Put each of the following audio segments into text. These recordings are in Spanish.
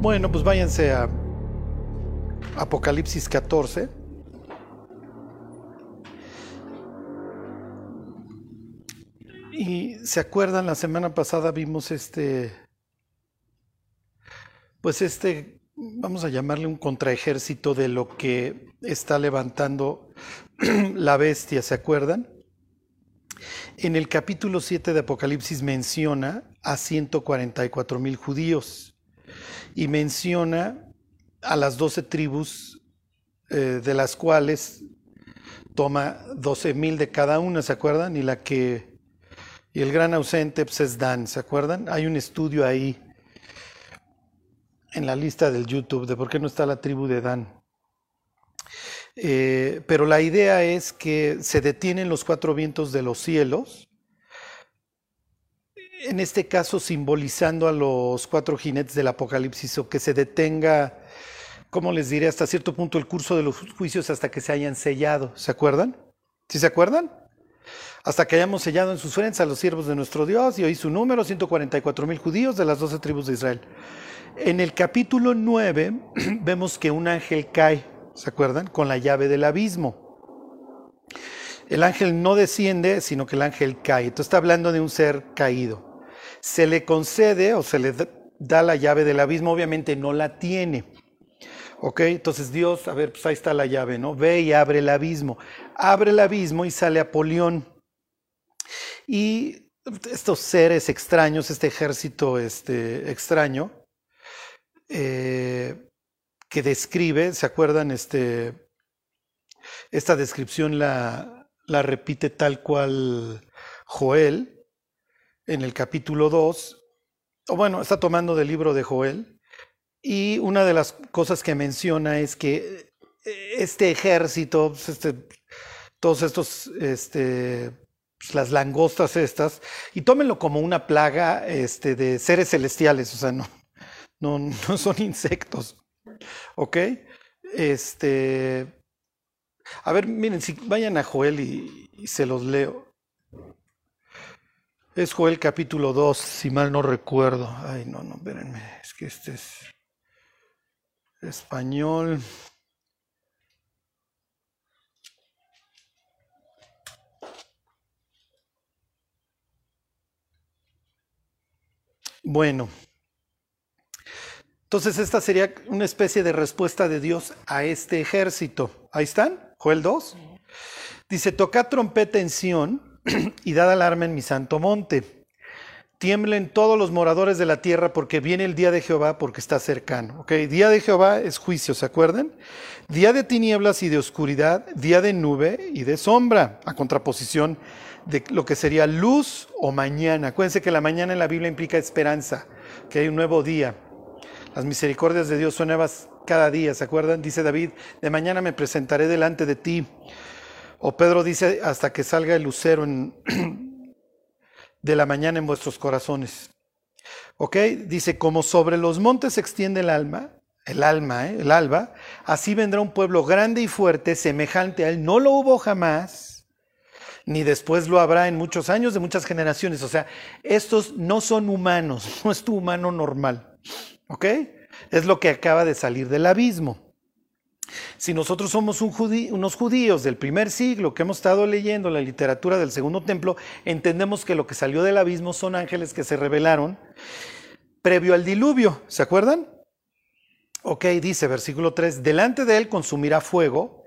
Bueno, pues váyanse a Apocalipsis 14. Y se acuerdan, la semana pasada vimos este, pues este, vamos a llamarle un contraejército de lo que está levantando la bestia, ¿se acuerdan? En el capítulo 7 de Apocalipsis menciona a 144 mil judíos y menciona a las 12 tribus eh, de las cuales toma 12 mil de cada una, ¿se acuerdan? Y la que y el gran ausente pues, es Dan, ¿se acuerdan? Hay un estudio ahí en la lista del YouTube de por qué no está la tribu de Dan. Eh, pero la idea es que se detienen los cuatro vientos de los cielos, en este caso simbolizando a los cuatro jinetes del Apocalipsis, o que se detenga, ¿cómo les diré? Hasta cierto punto el curso de los juicios hasta que se hayan sellado. ¿Se acuerdan? ¿Sí se acuerdan? Hasta que hayamos sellado en sus frentes a los siervos de nuestro Dios y oí su número, 144 mil judíos de las doce tribus de Israel. En el capítulo 9 vemos que un ángel cae ¿se acuerdan? Con la llave del abismo. El ángel no desciende, sino que el ángel cae. Entonces está hablando de un ser caído. Se le concede o se le da la llave del abismo, obviamente no la tiene. ¿Ok? Entonces Dios, a ver, pues ahí está la llave, ¿no? Ve y abre el abismo. Abre el abismo y sale Apolión. Y estos seres extraños, este ejército este, extraño, eh, que describe, ¿se acuerdan? Este, esta descripción la, la repite tal cual Joel en el capítulo 2, o bueno, está tomando del libro de Joel, y una de las cosas que menciona es que este ejército, pues, este, todos estos, este, pues, las langostas estas, y tómenlo como una plaga este, de seres celestiales, o sea, no, no, no son insectos. ¿Ok? Este. A ver, miren, si vayan a Joel y, se los leo. Es Joel capítulo 2, si mal no recuerdo. Ay, no, no, espérenme. Es que este es español. Bueno, entonces esta sería una especie de respuesta de Dios a este ejército. Ahí están, Joel 2. Dice, tocad trompeta en Sión y dad alarma en mi santo monte. Tiemblen todos los moradores de la tierra porque viene el día de Jehová porque está cercano. ¿Ok? Día de Jehová es juicio, ¿se acuerdan? Día de tinieblas y de oscuridad, día de nube y de sombra, a contraposición de lo que sería luz o mañana. Acuérdense que la mañana en la Biblia implica esperanza, que hay un nuevo día. Las misericordias de Dios son nuevas cada día, ¿se acuerdan? Dice David, de mañana me presentaré delante de ti. O Pedro dice, hasta que salga el lucero de la mañana en vuestros corazones. ¿Ok? Dice, como sobre los montes se extiende el alma, el alma, ¿eh? el alba, así vendrá un pueblo grande y fuerte, semejante a él. No lo hubo jamás, ni después lo habrá en muchos años, de muchas generaciones. O sea, estos no son humanos, no es tu humano normal. ¿Ok? Es lo que acaba de salir del abismo. Si nosotros somos unos judíos del primer siglo que hemos estado leyendo la literatura del segundo templo, entendemos que lo que salió del abismo son ángeles que se revelaron previo al diluvio. ¿Se acuerdan? Ok, dice versículo 3, delante de él consumirá fuego,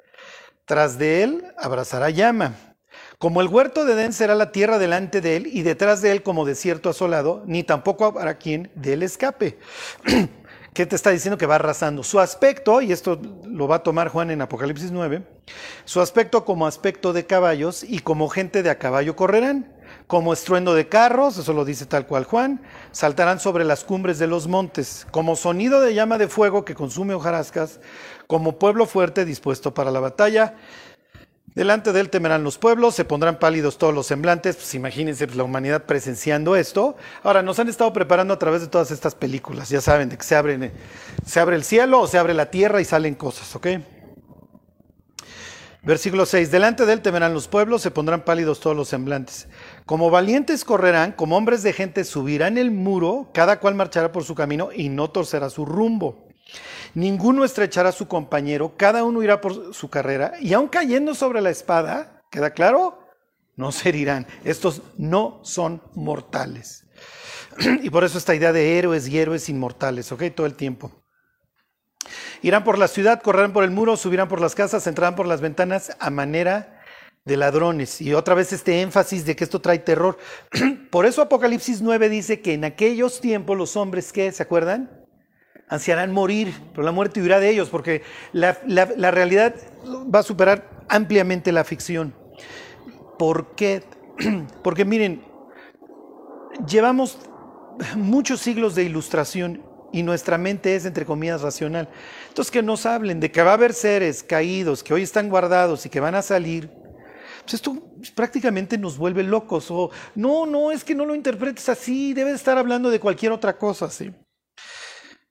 tras de él abrazará llama. Como el huerto de Edén será la tierra delante de él y detrás de él como desierto asolado, ni tampoco habrá quien de él escape. ¿Qué te está diciendo que va arrasando? Su aspecto, y esto lo va a tomar Juan en Apocalipsis 9, su aspecto como aspecto de caballos y como gente de a caballo correrán, como estruendo de carros, eso lo dice tal cual Juan, saltarán sobre las cumbres de los montes, como sonido de llama de fuego que consume hojarascas, como pueblo fuerte dispuesto para la batalla. Delante de él temerán los pueblos, se pondrán pálidos todos los semblantes, pues imagínense pues, la humanidad presenciando esto. Ahora, nos han estado preparando a través de todas estas películas, ya saben, de que se, se abre el cielo o se abre la tierra y salen cosas, ¿ok? Versículo 6. Delante de él temerán los pueblos, se pondrán pálidos todos los semblantes. Como valientes correrán, como hombres de gente subirán el muro, cada cual marchará por su camino y no torcerá su rumbo. Ninguno estrechará a su compañero, cada uno irá por su carrera, y aun cayendo sobre la espada, ¿queda claro? No se herirán. Estos no son mortales. Y por eso esta idea de héroes y héroes inmortales, ¿ok? Todo el tiempo. Irán por la ciudad, correrán por el muro, subirán por las casas, entrarán por las ventanas a manera de ladrones. Y otra vez este énfasis de que esto trae terror. Por eso Apocalipsis 9 dice que en aquellos tiempos los hombres, ¿qué? ¿Se acuerdan? Ansiarán morir, pero la muerte huirá de ellos, porque la, realidad va a superar ampliamente la ficción. ¿Por qué? Porque miren, llevamos muchos siglos de ilustración y nuestra mente es, entre comillas, racional. Entonces, que nos hablen de que va a haber seres caídos que hoy están guardados y que van a salir, pues esto prácticamente nos vuelve locos. O no, no, es que no lo interpretes así, debes estar hablando de cualquier otra cosa, ¿sí?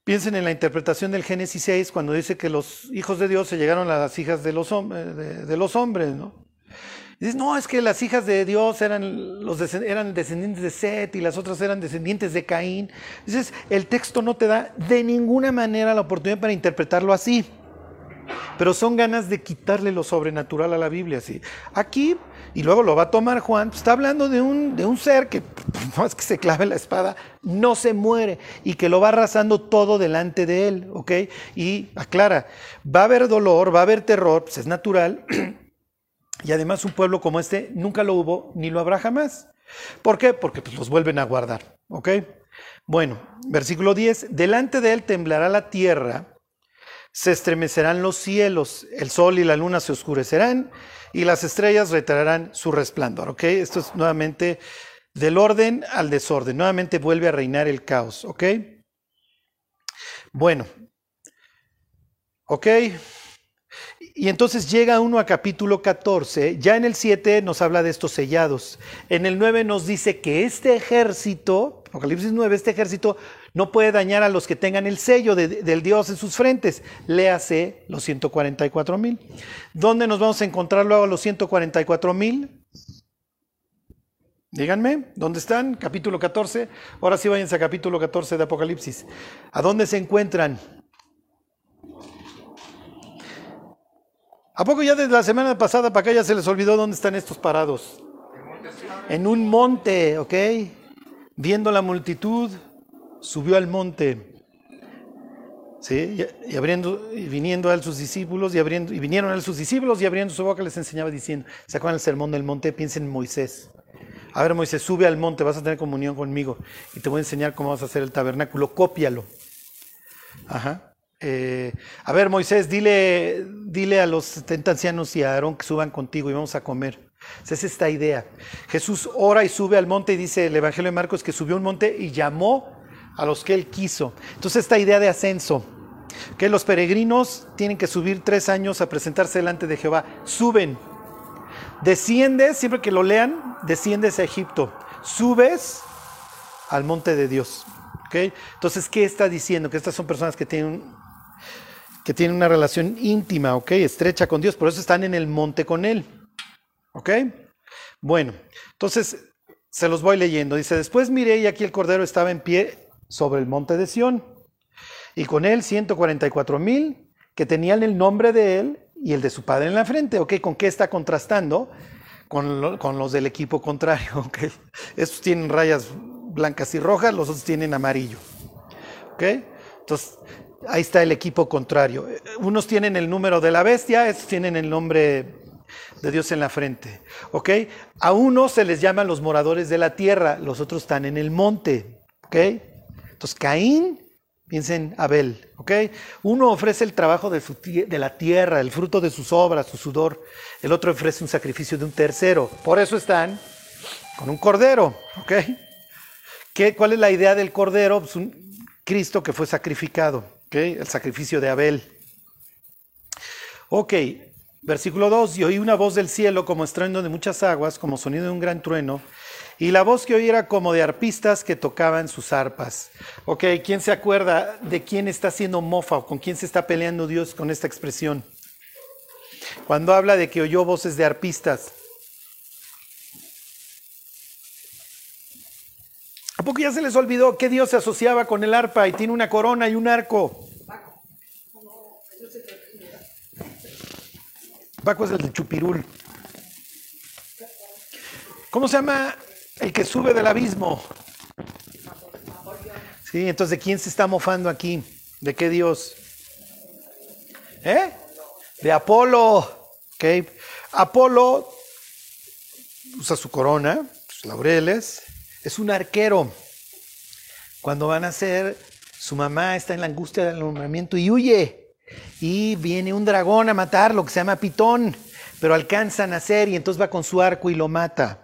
Piensen en la interpretación del Génesis 6 cuando dice que los hijos de Dios se llegaron a las hijas de los, de los hombres, ¿no? dices, no, es que las hijas de Dios eran, los eran descendientes de Set y las otras eran descendientes de Caín. Dices, el texto no te da de ninguna manera la oportunidad para interpretarlo así. Pero son ganas de quitarle lo sobrenatural a la Biblia. ¿sí? Aquí, y luego lo va a tomar Juan, pues, está hablando de un, de un ser que, no es que se clave la espada, no se muere y que lo va arrasando todo delante de él. ¿ok? Y aclara, va a haber dolor, va a haber terror, pues es natural. Y además un pueblo como este nunca lo hubo ni lo habrá jamás. ¿Por qué? Porque pues, los vuelven a guardar. ¿Ok? Bueno, versículo 10. Delante de él temblará la tierra, se estremecerán los cielos, el sol y la luna se oscurecerán y las estrellas retirarán su resplandor. ¿Ok? Esto es nuevamente del orden al desorden. Nuevamente vuelve a reinar el caos. ¿Ok? Bueno. ¿Ok? Y entonces llega uno a capítulo 14, ya en el 7 nos habla de estos sellados, en el 9 nos dice que este ejército, Apocalipsis 9, este ejército no puede dañar a los que tengan el sello del Dios en sus frentes, léase los 144 mil. ¿Dónde nos vamos a encontrar luego los 144 mil? Díganme, ¿dónde están? Capítulo 14. Ahora sí váyanse a capítulo 14 de Apocalipsis. ¿A dónde se encuentran? ¿A poco ya desde la semana pasada para acá ya se les olvidó dónde están estos parados? En un monte, ¿ok? Viendo la multitud, subió al monte. ¿Sí? Y, abriendo, y viniendo a él sus discípulos, y, abriendo, y vinieron a él sus discípulos, y abriendo su boca les enseñaba diciendo, ¿se el sermón del monte? Piensen en Moisés. A ver, Moisés, sube al monte, vas a tener comunión conmigo, y te voy a enseñar cómo vas a hacer el tabernáculo, cópialo. Ajá. Eh, a ver, Moisés, dile, dile a los 70 ancianos y a Aarón que suban contigo y vamos a comer. Es esta idea. Jesús ora y sube al monte y dice el Evangelio de Marcos que subió un monte y llamó a los que él quiso. Entonces esta idea de ascenso, que los peregrinos tienen que subir tres años a presentarse delante de Jehová, suben, desciendes, siempre que lo lean, desciendes a Egipto, subes al monte de Dios. Entonces, ¿qué está diciendo? Que estas son personas que tienen que tienen una relación íntima, ¿ok? Estrecha con Dios, por eso están en el monte con Él, ¿ok? Bueno, entonces se los voy leyendo. Dice, después miré y aquí el Cordero estaba en pie sobre el monte de Sión, y con él 144 mil que tenían el nombre de él y el de su padre en la frente, ¿ok? ¿Con qué está contrastando? Con, con los del equipo contrario, ¿ok? Estos tienen rayas blancas y rojas, los otros tienen amarillo, ¿ok? Entonces, ahí está el equipo contrario. Unos tienen el número de la bestia, estos tienen el nombre de Dios en la frente. ¿Ok? A unos se les llaman los moradores de la tierra, los otros están en el monte. ¿Ok? Entonces Caín, piensen Abel. ¿Ok? Uno ofrece el trabajo de, la tierra, el fruto de sus obras, su sudor. El otro ofrece un sacrificio de un tercero. Por eso están con un cordero. ¿Ok? ¿Qué, ¿Cuál es la idea del cordero? Pues un Cristo que fue sacrificado el sacrificio de Abel. Ok, versículo 2, y oí una voz del cielo como estruendo de muchas aguas, como sonido de un gran trueno, y la voz que oí era como de arpistas que tocaban sus arpas. Ok, ¿quién se acuerda de quién está haciendo mofa o con quién se está peleando Dios con esta expresión? Cuando habla de que oyó voces de arpistas. ¿A poco ya se les olvidó que Dios se asociaba con el arpa y tiene una corona y un arco? Paco es el de Chupirul. ¿Cómo se llama el que sube del abismo? Sí, entonces, ¿de quién se está mofando aquí? ¿De qué Dios? ¿Eh? De Apolo. ¿Ok? Apolo usa su corona, sus laureles, es un arquero. Cuando van a ser, su mamá está en la angustia del alumbramiento y huye. Y viene un dragón a matarlo que se llama Pitón, pero alcanza a nacer y entonces va con su arco y lo mata.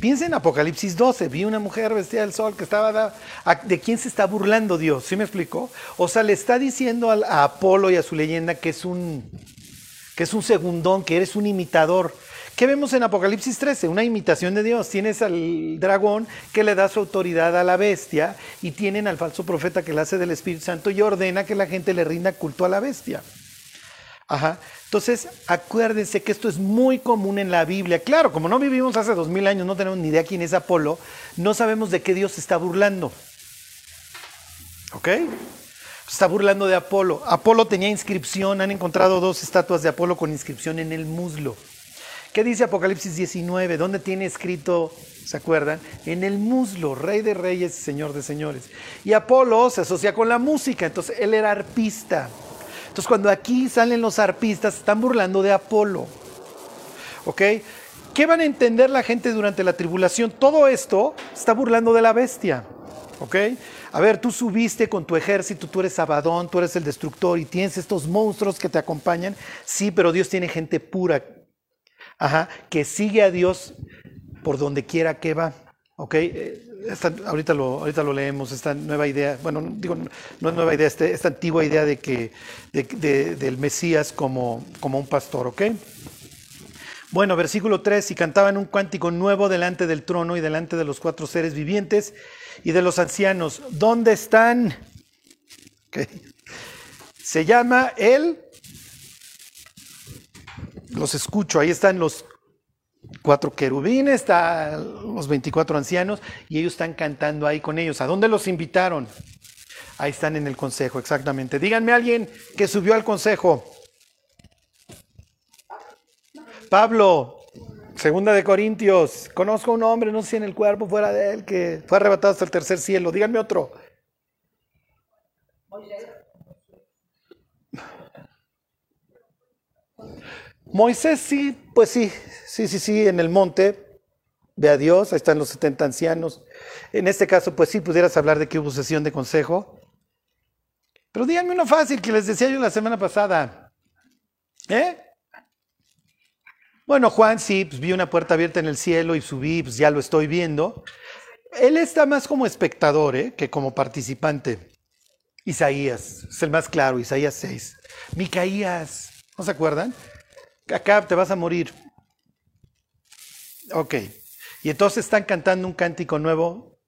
Piensa en Apocalipsis 12, vi una mujer vestida del sol que estaba... ¿De quién se está burlando Dios? ¿Sí me explicó? O sea, le está diciendo a Apolo y a su leyenda que es un, que es un segundón, que eres un imitador. ¿Qué vemos en Apocalipsis 13? Una imitación de Dios. Tienes al dragón que le da su autoridad a la bestia y tienen al falso profeta que le hace del Espíritu Santo y ordena que la gente le rinda culto a la bestia. Ajá. Entonces, acuérdense que esto es muy común en la Biblia. Claro, como no vivimos hace dos mil años, no tenemos ni idea quién es Apolo, no sabemos de qué Dios está burlando. ¿Ok? Está burlando de Apolo. Apolo tenía inscripción, han encontrado dos estatuas de Apolo con inscripción en el muslo. ¿Qué dice Apocalipsis 19? ¿Dónde tiene escrito, se acuerdan? En el muslo, rey de reyes señor de señores. Y Apolo se asocia con la música, entonces él era arpista. Entonces cuando aquí salen los arpistas, están burlando de Apolo. ¿Ok? ¿Qué van a entender la gente durante la tribulación? Todo esto está burlando de la bestia. ¿Ok? A ver, tú subiste con tu ejército, tú eres Abadón, tú eres el destructor y tienes estos monstruos que te acompañan. Sí, pero Dios tiene gente pura, ajá, que sigue a Dios por donde quiera que va. ¿Ok? Ahorita, lo, ahorita lo leemos, esta nueva idea, bueno, digo, no es nueva idea, este, esta antigua idea de que, del Mesías como, como un pastor, ¿ok? Bueno, versículo 3, y cantaban un cántico nuevo delante del trono y delante de los cuatro seres vivientes y de los ancianos. ¿Dónde están? Se llama el... Los escucho, ahí están los cuatro querubines, los 24 ancianos y ellos están cantando ahí con ellos. ¿A dónde los invitaron? Ahí están en el consejo, exactamente. Díganme alguien que subió al consejo. Pablo, segunda de Corintios, conozco a un hombre, no sé en el cuerpo fuera de él, que fue arrebatado hasta el tercer cielo. Díganme otro. Moisés sí, pues sí, sí, sí, sí, en el monte, ve a Dios, ahí están los 70 ancianos. En este caso, pues sí, pudieras hablar de que hubo sesión de consejo. Pero díganme uno fácil que les decía yo la semana pasada. ¿Eh? Bueno, Juan sí, pues vi una puerta abierta en el cielo y subí, pues ya lo estoy viendo. Él está más como espectador ¿eh? que como participante. Isaías, es el más claro, Isaías 6. Micaías, ¿no se acuerdan? Acá te vas a morir. Ok. Y entonces están cantando un cántico nuevo.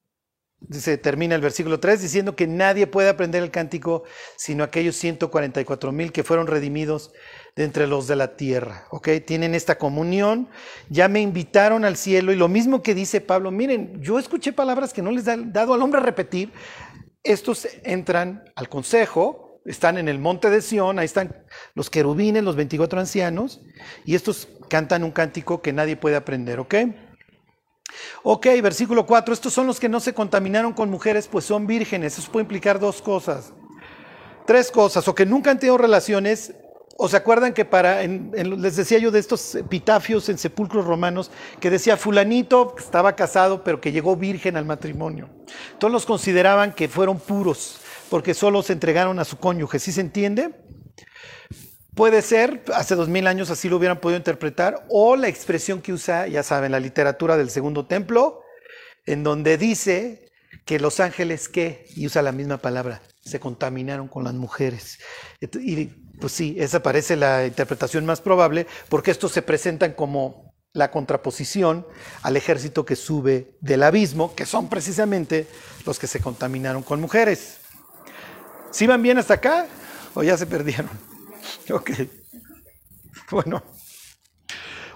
Dice, termina el versículo 3 diciendo que nadie puede aprender el cántico sino aquellos 144 mil que fueron redimidos de entre los de la tierra. ¿Ok? Tienen esta comunión. Ya me invitaron al cielo y lo mismo que dice Pablo, miren, yo escuché palabras que no les han dado al hombre a repetir. Estos entran al consejo, están en el monte de Sión, ahí están los querubines, los 24 ancianos, y estos cantan un cántico que nadie puede aprender, ¿ok? Ok, versículo 4, estos son los que no se contaminaron con mujeres, pues son vírgenes. Eso puede implicar dos cosas. Tres cosas, o que nunca han tenido relaciones, o se acuerdan que para, les decía yo de estos epitafios en sepulcros romanos, que decía fulanito estaba casado, pero que llegó virgen al matrimonio. Todos los consideraban que fueron puros porque solo se entregaron a su cónyuge. ¿Sí se entiende? Puede ser, hace dos mil años así lo hubieran podido interpretar, o la expresión que usa, ya saben, la literatura del segundo templo, en donde dice que los ángeles, ¿qué? Y usa la misma palabra, se contaminaron con las mujeres. Y pues sí, esa parece la interpretación más probable, porque estos se presentan como la contraposición al ejército que sube del abismo, que son precisamente los que se contaminaron con mujeres. ¿Sí van bien hasta acá? ¿O ya se perdieron? Ok. Bueno.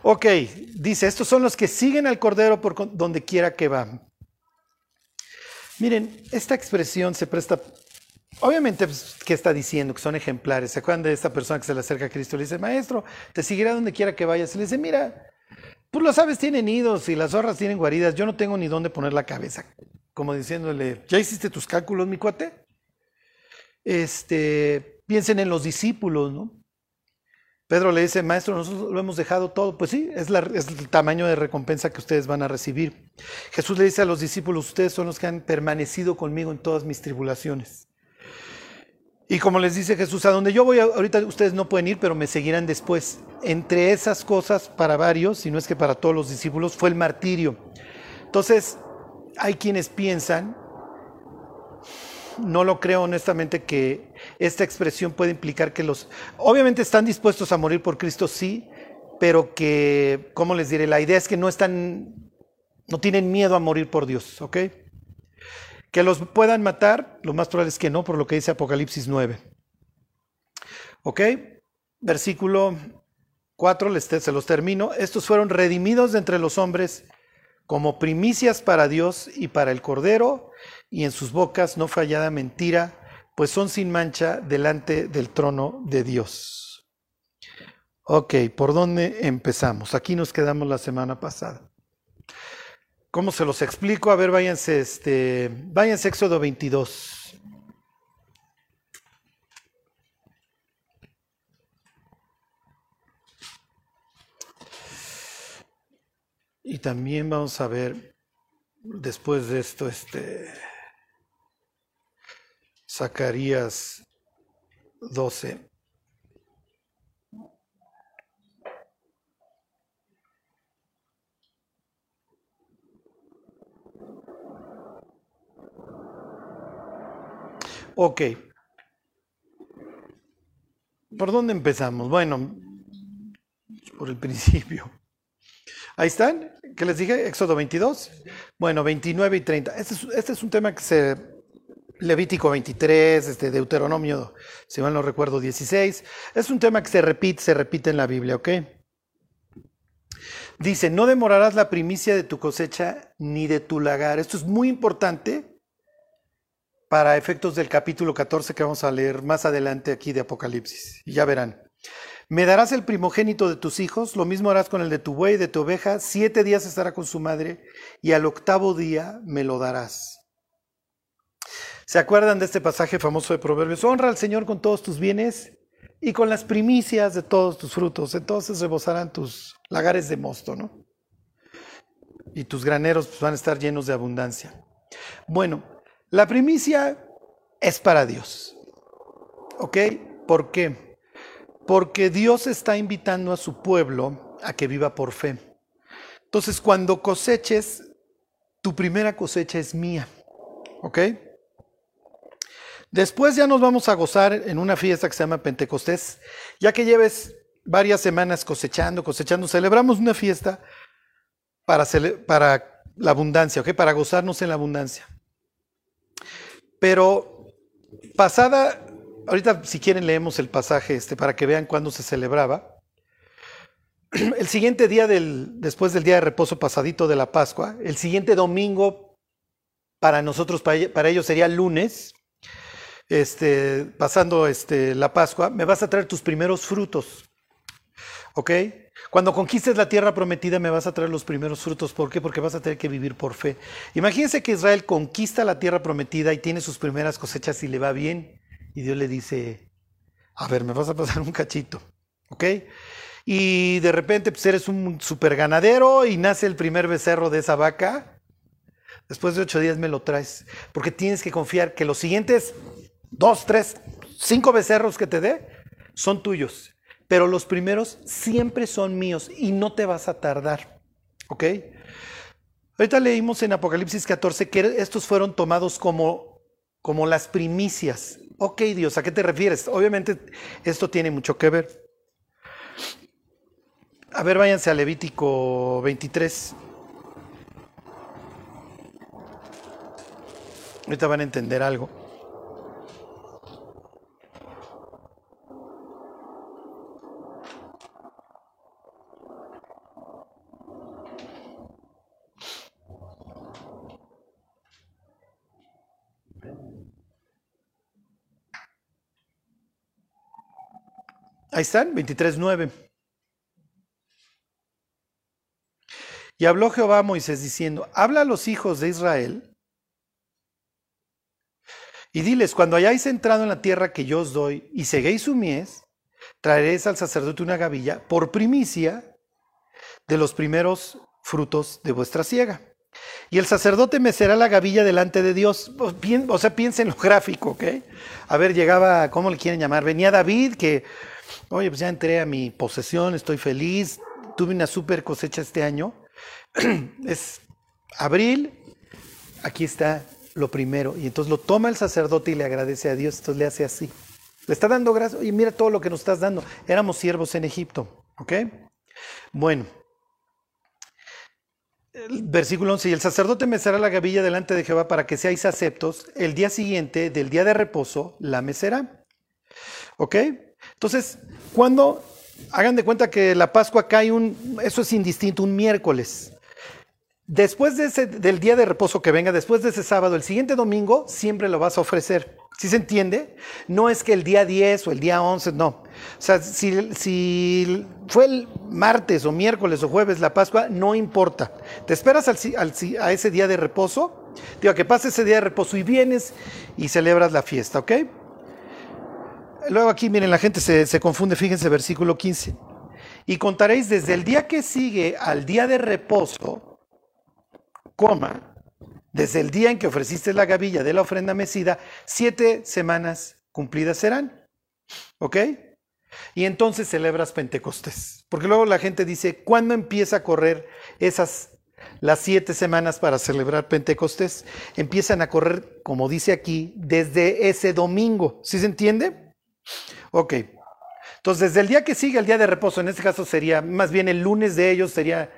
Ok, dice, estos son los que siguen al Cordero por donde quiera que va. Miren, esta expresión se presta, obviamente, pues, ¿qué está diciendo? Que son ejemplares. ¿Se acuerdan de esta persona que se le acerca a Cristo? Le dice, maestro, te seguirá donde quiera que vayas. Y le dice, mira, pues los aves tienen nidos y las zorras tienen guaridas, yo no tengo ni dónde poner la cabeza. Como diciéndole, ¿ya hiciste tus cálculos, mi cuate? Este, piensen en los discípulos, ¿no? Pedro le dice, maestro, nosotros lo hemos dejado todo. Pues sí, es, el tamaño de recompensa que ustedes van a recibir. Jesús le dice a los discípulos, ustedes son los que han permanecido conmigo en todas mis tribulaciones. Y como les dice Jesús, a donde yo voy ahorita ustedes no pueden ir, pero me seguirán después. Entre esas cosas, para varios, si no es que para todos los discípulos, fue el martirio. Entonces, hay quienes piensan no lo creo honestamente que esta expresión puede implicar que los, obviamente están dispuestos a morir por Cristo, sí, pero que, ¿cómo les diré? La idea es que no están, no tienen miedo a morir por Dios, ¿ok? Que los puedan matar, lo más probable es que no, por lo que dice Apocalipsis 9. ¿Ok? Versículo 4, se los termino. Estos fueron redimidos de entre los hombres como primicias para Dios y para el Cordero y en sus bocas no fallada mentira, pues son sin mancha delante del trono de Dios. Ok, ¿por dónde empezamos? Aquí nos quedamos la semana pasada. ¿Cómo se los explico? A ver, váyanse, este, váyanse Éxodo 22. Y también vamos a ver después de esto, este, Zacarías 12. Ok. ¿Por dónde empezamos? Bueno, por el principio. Ahí están, ¿qué les dije? Éxodo 22. Bueno, 29 y 30. Este es, este es un tema que se Levítico 23, este, Deuteronomio, si mal no recuerdo, 16. Es un tema que se repite, se repite en la Biblia, ¿ok? Dice, no demorarás la primicia de tu cosecha ni de tu lagar. Esto es muy importante para efectos del capítulo 14 que vamos a leer más adelante aquí de Apocalipsis. Y ya verán. Me darás el primogénito de tus hijos, lo mismo harás con el de tu buey, y de tu oveja, siete días estará con su madre, y al octavo día me lo darás. ¿Se acuerdan de este pasaje famoso de Proverbios? Honra al Señor con todos tus bienes y con las primicias de todos tus frutos. Entonces rebosarán tus lagares de mosto, ¿no? Y tus graneros pues, van a estar llenos de abundancia. Bueno, la primicia es para Dios. ¿Ok? ¿Por qué? Porque Dios está invitando a su pueblo a que viva por fe. Entonces, cuando coseches, tu primera cosecha es mía. ¿Ok? Después ya nos vamos a gozar en una fiesta que se llama Pentecostés, ya que lleves varias semanas cosechando, cosechando, celebramos una fiesta para, para la abundancia, ¿ok? Para gozarnos en la abundancia. Pero pasada, ahorita si quieren leemos el pasaje este para que vean cuándo se celebraba. El siguiente día del, después del día de reposo pasadito de la Pascua, el siguiente domingo para nosotros, para ellos sería lunes, este, pasando este, la Pascua, me vas a traer tus primeros frutos. ¿Ok? Cuando conquistes la tierra prometida me vas a traer los primeros frutos. ¿Por qué? Porque vas a tener que vivir por fe. Imagínense que Israel conquista la tierra prometida y tiene sus primeras cosechas y le va bien. Y Dios le dice, a ver, me vas a pasar un cachito. ¿Ok? Y de repente pues eres un super ganadero y nace el primer becerro de esa vaca. Después de ocho días me lo traes. Porque tienes que confiar que los siguientes dos, tres, cinco becerros que te dé, son tuyos. Pero los primeros siempre son míos y no te vas a tardar. ¿Ok? Ahorita leímos en Apocalipsis 14 que estos fueron tomados como, como las primicias. Ok, Dios, ¿a qué te refieres? Obviamente esto tiene mucho que ver. A ver, váyanse a Levítico 23. Ahorita van a entender algo. Ahí están, 23.9. Y habló Jehová a Moisés diciendo, habla a los hijos de Israel y diles, cuando hayáis entrado en la tierra que yo os doy y seguéis su mies, traeréis al sacerdote una gavilla por primicia de los primeros frutos de vuestra siega. Y el sacerdote mecerá la gavilla delante de Dios. O sea, piensen lo gráfico, ¿ok? A ver, llegaba, ¿cómo le quieren llamar? Venía David que, oye, pues ya entré a mi posesión, estoy feliz, tuve una super cosecha este año. es abril, aquí está lo primero. Y entonces lo toma el sacerdote y le agradece a Dios, entonces le hace así. Le está dando gracias, oye, mira todo lo que nos estás dando. Éramos siervos en Egipto, ¿ok? Bueno, versículo 11, y el sacerdote mecerá la gavilla delante de Jehová para que seáis aceptos. El día siguiente del día de reposo la mecerá. ¿Ok? Entonces, cuando hagan de cuenta que la Pascua cae un, eso es indistinto, un miércoles. Después de ese, del día de reposo que venga, después de ese sábado, el siguiente domingo, siempre lo vas a ofrecer. ¿Sí se entiende? No es que el día 10 o el día 11, no. O sea, si, si fue el martes o miércoles o jueves la Pascua, no importa. Te esperas al, a ese día de reposo, digo, que pase ese día de reposo y vienes y celebras la fiesta, ¿ok? Luego aquí, miren, la gente se, se confunde, fíjense, versículo 15. Y contaréis desde el día que sigue al día de reposo, coma, desde el día en que ofreciste la gavilla de la ofrenda mecida, siete semanas cumplidas serán. ¿Ok? Y entonces celebras Pentecostés. Porque luego la gente dice, ¿cuándo empieza a correr esas las siete semanas para celebrar Pentecostés? Empiezan a correr, como dice aquí, desde ese domingo. ¿Sí se entiende? Ok. Entonces, desde el día que sigue el día de reposo, en este caso sería, más bien el lunes de ellos sería,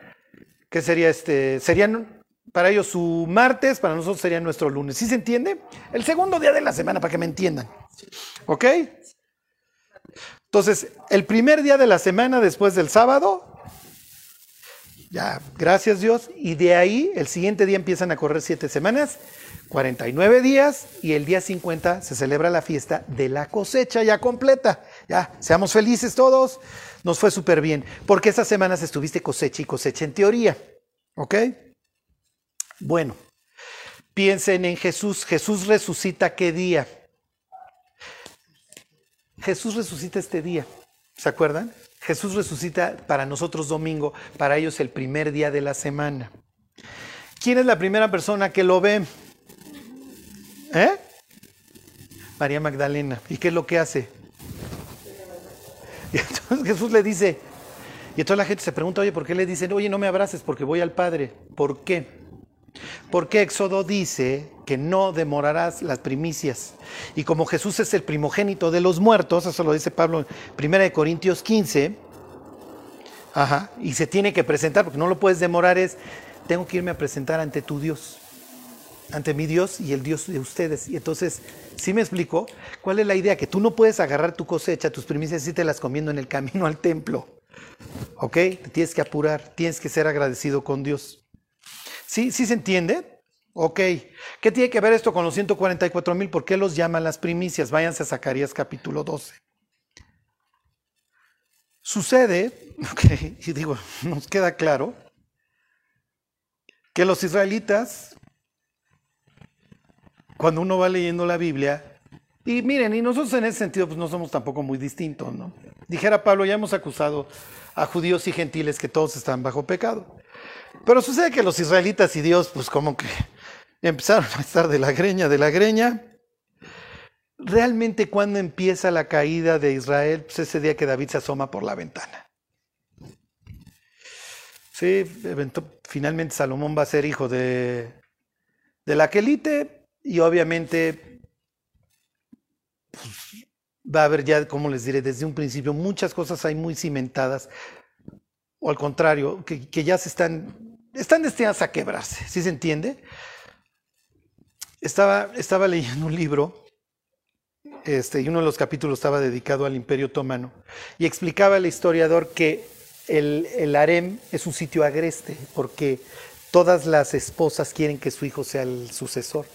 ¿qué sería este? Serían para ellos su martes, para nosotros sería nuestro lunes. ¿Sí se entiende? El segundo día de la semana, para que me entiendan. ¿Ok? Entonces, el primer día de la semana después del sábado, ya, gracias Dios, y de ahí el siguiente día empiezan a correr siete semanas, 49 días, y el día 50 se celebra la fiesta de la cosecha ya completa. Ya, seamos felices todos, nos fue súper bien, porque esas semanas estuviste cosecha y cosecha en teoría. ¿Ok? Bueno, piensen en Jesús. Jesús resucita qué día? Jesús resucita este día. ¿Se acuerdan? Jesús resucita para nosotros domingo, para ellos el primer día de la semana. ¿Quién es la primera persona que lo ve? ¿Eh? María Magdalena. ¿Y qué es lo que hace? Y entonces Jesús le dice, y toda la gente se pregunta, oye, ¿por qué le dicen, oye, no me abraces porque voy al Padre? ¿Por qué? Porque Éxodo dice que no demorarás las primicias. Y como Jesús es el primogénito de los muertos, eso lo dice Pablo en 1 Corintios 15, ajá, y se tiene que presentar, porque no lo puedes demorar, es, tengo que irme a presentar ante tu Dios, ante mi Dios y el Dios de ustedes. Y entonces, ¿sí me explico? ¿Cuál es la idea? Que tú no puedes agarrar tu cosecha, tus primicias y te las comiendo en el camino al templo. ¿Ok? Te tienes que apurar, tienes que ser agradecido con Dios. ¿Sí, sí se entiende? Ok. ¿Qué tiene que ver esto con los 144 mil? ¿Por qué los llaman las primicias? Váyanse a Zacarías capítulo 12. Sucede, ok, y digo, nos queda claro, que los israelitas, cuando uno va leyendo la Biblia, y miren, y nosotros en ese sentido pues no somos tampoco muy distintos, ¿no? Dijera Pablo, ya hemos acusado a judíos y gentiles que todos están bajo pecado. Pero sucede que los israelitas y Dios, pues como que empezaron a estar de la greña, de la greña. Realmente cuando empieza la caída de Israel, pues ese día que David se asoma por la ventana. Sí, finalmente Salomón va a ser hijo de, de la quelite y obviamente pues, va a haber ya, como les diré, desde un principio muchas cosas hay muy cimentadas, o al contrario, que, ya se están están destinadas a quebrarse, ¿sí se entiende? Estaba, estaba leyendo un libro este, y uno de los capítulos estaba dedicado al Imperio Otomano y explicaba el historiador que el, el harem es un sitio agreste porque todas las esposas quieren que su hijo sea el sucesor.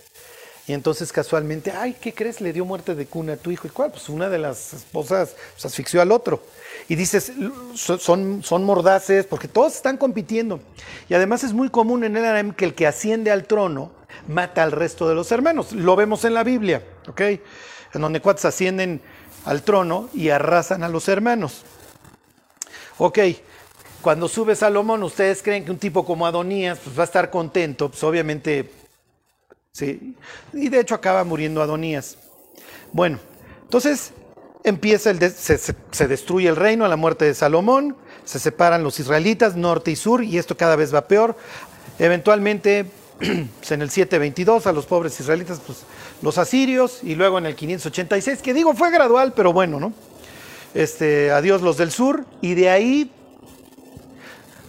Y entonces casualmente, ay, ¿qué crees? Le dio muerte de cuna a tu hijo. ¿Y cuál? Pues una de las esposas pues, asfixió al otro. Y dices, son, son mordaces porque todos están compitiendo. Y además es muy común en el harem que el que asciende al trono mata al resto de los hermanos. Lo vemos en la Biblia, ¿ok? En donde cuates ascienden al trono y arrasan a los hermanos. Ok, cuando sube Salomón, ¿ustedes creen que un tipo como Adonías pues, va a estar contento? Pues obviamente Sí. Y de hecho acaba muriendo Adonías. Bueno, entonces empieza el se, destruye el reino a la muerte de Salomón, se separan los israelitas norte y sur y esto cada vez va peor. Eventualmente pues, en el 722 a los pobres israelitas pues los asirios y luego en el 586 que digo fue gradual pero bueno, ¿no? Este, adiós los del sur y de ahí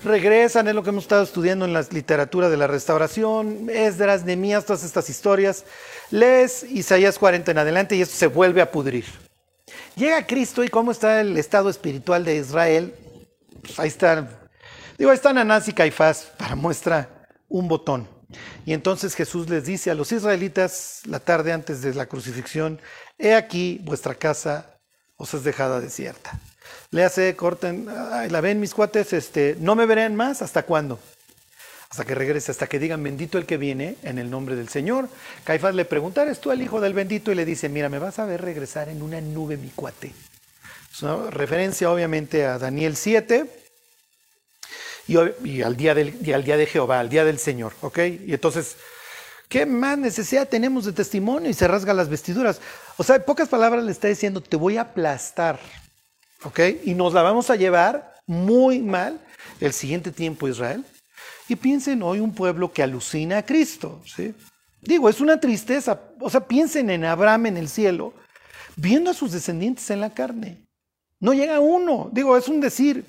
regresan, es lo que hemos estado estudiando en la literatura de la restauración, Esdras, Nemías, todas estas historias. Lees Isaías 40 en adelante y esto se vuelve a pudrir. Llega Cristo y cómo está el estado espiritual de Israel. Pues ahí está, digo, ahí están Anás y Caifás para muestra un botón. Y entonces Jesús les dice a los israelitas la tarde antes de la crucifixión, he aquí vuestra casa os es dejada desierta le hace, corten, la ven mis cuates, este, no me verán más, ¿hasta cuándo? Hasta que regrese, hasta que digan bendito el que viene en el nombre del Señor. Caifás le pregunta, ¿eres tú el hijo del bendito? Y le dice, mira, me vas a ver regresar en una nube, mi cuate. Es una referencia obviamente a Daniel 7 y, al, día del, y al día de Jehová, al día del Señor, ¿ok? Y entonces, ¿qué más necesidad tenemos de testimonio? Y se rasga las vestiduras. O sea, en pocas palabras le está diciendo, te voy a aplastar. Y nos la vamos a llevar muy mal el siguiente tiempo Israel. Y piensen hoy un pueblo que alucina a Cristo. Digo, es una tristeza. O sea, piensen en Abraham en el cielo, viendo a sus descendientes en la carne. No llega uno. Digo, es un decir.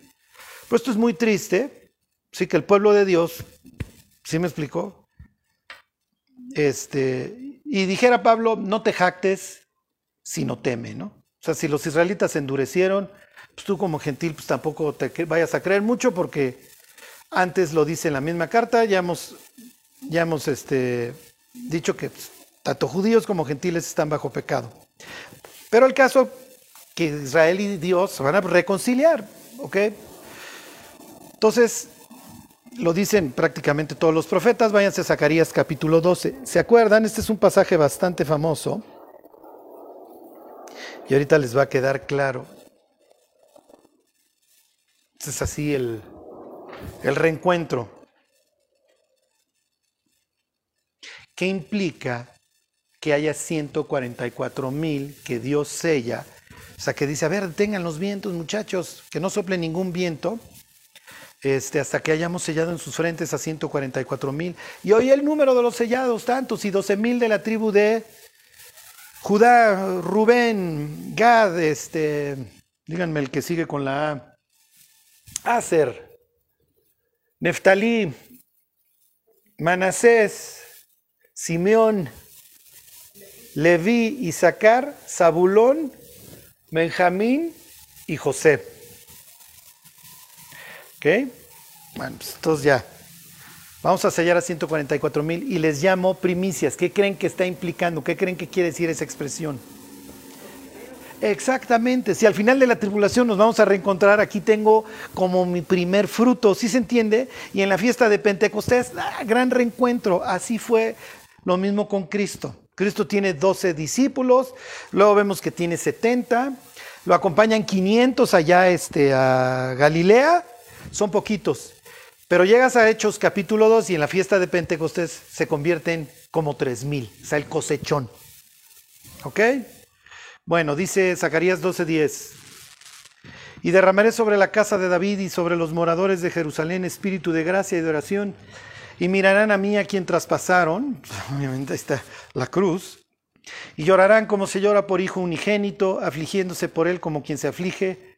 Pero esto es muy triste. Sí, que el pueblo de Dios, ¿sí me explicó? Este, y dijera Pablo, no te jactes, sino teme, ¿no? Sea, si los israelitas se endurecieron, pues tú como gentil pues tampoco te vayas a creer mucho porque antes lo dice en la misma carta, ya hemos, ya hemos este, dicho que pues, tanto judíos como gentiles están bajo pecado. Pero el caso que Israel y Dios se van a reconciliar, ¿ok? Entonces, lo dicen prácticamente todos los profetas, váyanse a Zacarías capítulo 12. ¿Se acuerdan? Este es un pasaje bastante famoso. Y ahorita les va a quedar claro es así el, el reencuentro. ¿Qué implica que haya 144 mil que Dios sella? O sea, que dice, a ver, tengan los vientos, muchachos, que no sople ningún viento, este, hasta que hayamos sellado en sus frentes a 144 mil. Y hoy el número de los sellados, tantos, y 12 mil de la tribu de Judá, Rubén, Gad, este, díganme el que sigue con la A. Aser, Neftalí, Manasés, Simeón, Leví, Isaacar, Zabulón, Benjamín y José. ¿Ok? Bueno, pues entonces ya. Vamos a sellar a 144 mil y les llamo primicias. ¿Qué creen que está implicando? ¿Qué creen que quiere decir esa expresión? Exactamente, si al final de la tribulación nos vamos a reencontrar, aquí tengo como mi primer fruto, ¿sí se entiende? Y en la fiesta de Pentecostés, ¡ah, gran reencuentro, así fue lo mismo con Cristo. Cristo tiene 12 discípulos, luego vemos que tiene 70, lo acompañan 500 allá este, a Galilea, son poquitos, pero llegas a Hechos capítulo 2 y en la fiesta de Pentecostés se convierten como 3000, o sea, el cosechón. ¿Ok? Bueno, dice Zacarías 12:10. Y derramaré sobre la casa de David y sobre los moradores de Jerusalén espíritu de gracia y de oración. Y mirarán a mí a quien traspasaron, obviamente ahí está la cruz, y llorarán como se llora por hijo unigénito, afligiéndose por él como quien se aflige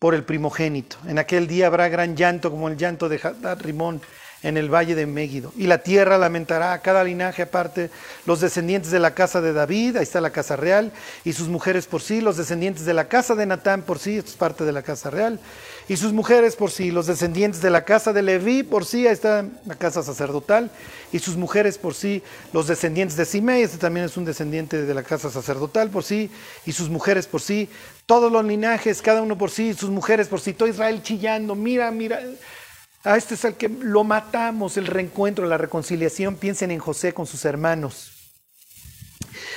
por el primogénito. En aquel día habrá gran llanto como el llanto de Hadad Rimón en el valle de Mégido. Y la tierra lamentará a cada linaje aparte, los descendientes de la casa de David, ahí está la casa real, y sus mujeres por sí, los descendientes de la casa de Natán por sí, esto es parte de la casa real, y sus mujeres por sí, los descendientes de la casa de Leví por sí, ahí está la casa sacerdotal, y sus mujeres por sí, los descendientes de Simei, este también es un descendiente de la casa sacerdotal por sí, y sus mujeres por sí, todos los linajes, cada uno por sí, sus mujeres por sí, todo Israel chillando, mira, mira, a este es el que lo matamos, el reencuentro, la reconciliación, piensen en José con sus hermanos.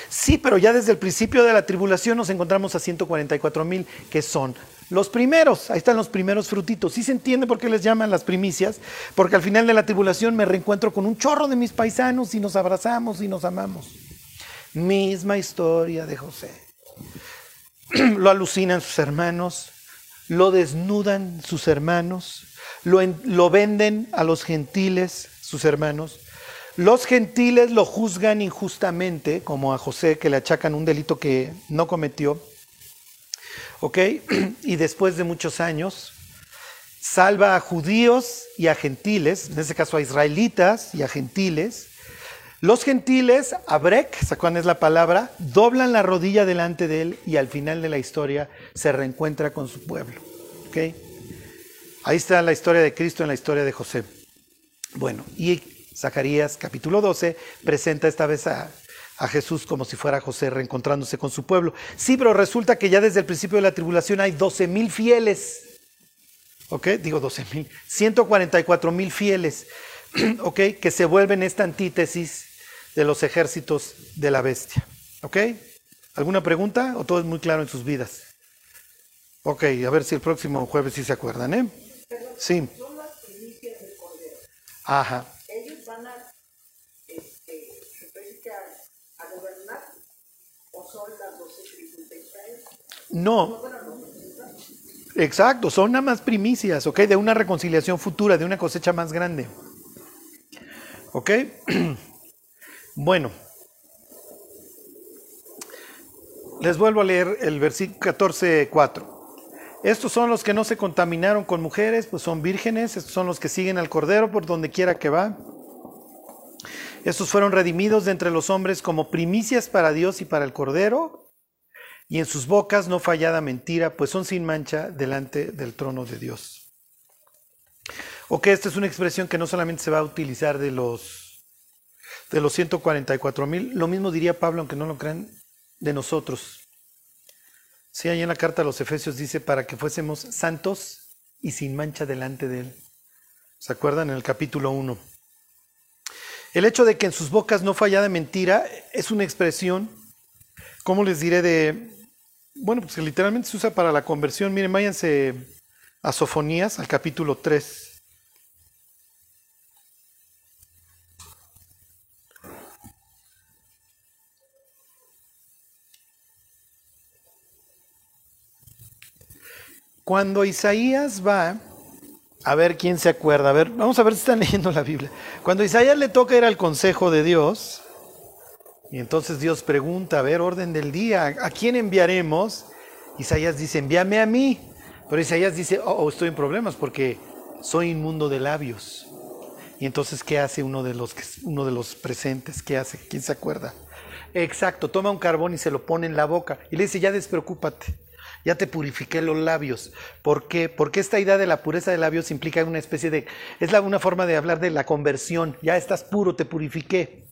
Sí, pero ya desde el principio de la tribulación nos encontramos a 144 mil, que son los primeros, ahí están los primeros frutitos. ¿Sí se entiende por qué les llaman las primicias? Porque al final de la tribulación me reencuentro con un chorro de mis paisanos y nos abrazamos y nos amamos. Misma historia de José. Lo alucinan sus hermanos, lo desnudan sus hermanos, lo, lo venden a los gentiles, sus hermanos. Los gentiles lo juzgan injustamente, como a José, que le achacan un delito que no cometió. ¿Ok? Y después de muchos años, salva a judíos y a gentiles, en este caso a israelitas y a gentiles. Los gentiles, abrek, ¿se acuerdan es la palabra? Doblan la rodilla delante de él y al final de la historia se reencuentra con su pueblo. ¿Ok? Ahí está la historia de Cristo en la historia de José. Bueno, y Zacarías capítulo 12 presenta esta vez a, a Jesús como si fuera José reencontrándose con su pueblo. Sí, pero resulta que ya desde el principio de la tribulación hay 12 mil fieles. ¿Ok? Digo 12 mil. 144 mil fieles. ¿Ok? Que se vuelven esta antítesis de los ejércitos de la bestia. ¿Ok? ¿Alguna pregunta o todo es muy claro en sus vidas? Ok, a ver si el próximo jueves sí se acuerdan, ¿eh? Sí. Ajá. Ellos van a, este, se puede decir a, a gobernar o No, exacto, son nada más primicias, ¿ok? De una reconciliación futura, de una cosecha más grande. ¿Ok? Bueno. Les vuelvo a leer el versículo 14, 4. Estos son los que no se contaminaron con mujeres, pues son vírgenes. Estos son los que siguen al Cordero por donde quiera que va. Estos fueron redimidos de entre los hombres como primicias para Dios y para el Cordero. Y en sus bocas no fallada mentira, pues son sin mancha delante del trono de Dios. Ok, esta es una expresión que no solamente se va a utilizar de los, de los 144 mil, lo mismo diría Pablo, aunque no lo crean, de nosotros. Sí, ahí en la carta a los Efesios dice para que fuésemos santos y sin mancha delante de Él. ¿Se acuerdan en el capítulo 1? El hecho de que en sus bocas no fallada mentira es una expresión, ¿cómo les diré? De, bueno, pues que literalmente se usa para la conversión. Miren, váyanse a Sofonías, al capítulo 3. Cuando Isaías va, a ver quién se acuerda, a ver, vamos a ver si están leyendo la Biblia. Cuando Isaías le toca ir al consejo de Dios, y entonces Dios pregunta, a ver, orden del día, ¿a quién enviaremos? Isaías dice, envíame a mí. Pero Isaías dice, oh, oh, estoy en problemas porque soy inmundo de labios. Y entonces, ¿qué hace uno de los, uno de los presentes? ¿Qué hace? ¿Quién se acuerda? Exacto, toma un carbón y se lo pone en la boca. Y le dice, ya despreocúpate, ya te purifiqué los labios. ¿Por qué? Porque esta idea de la pureza de labios implica una especie de, es la, una forma de hablar de la conversión. Ya estás puro, te purifiqué.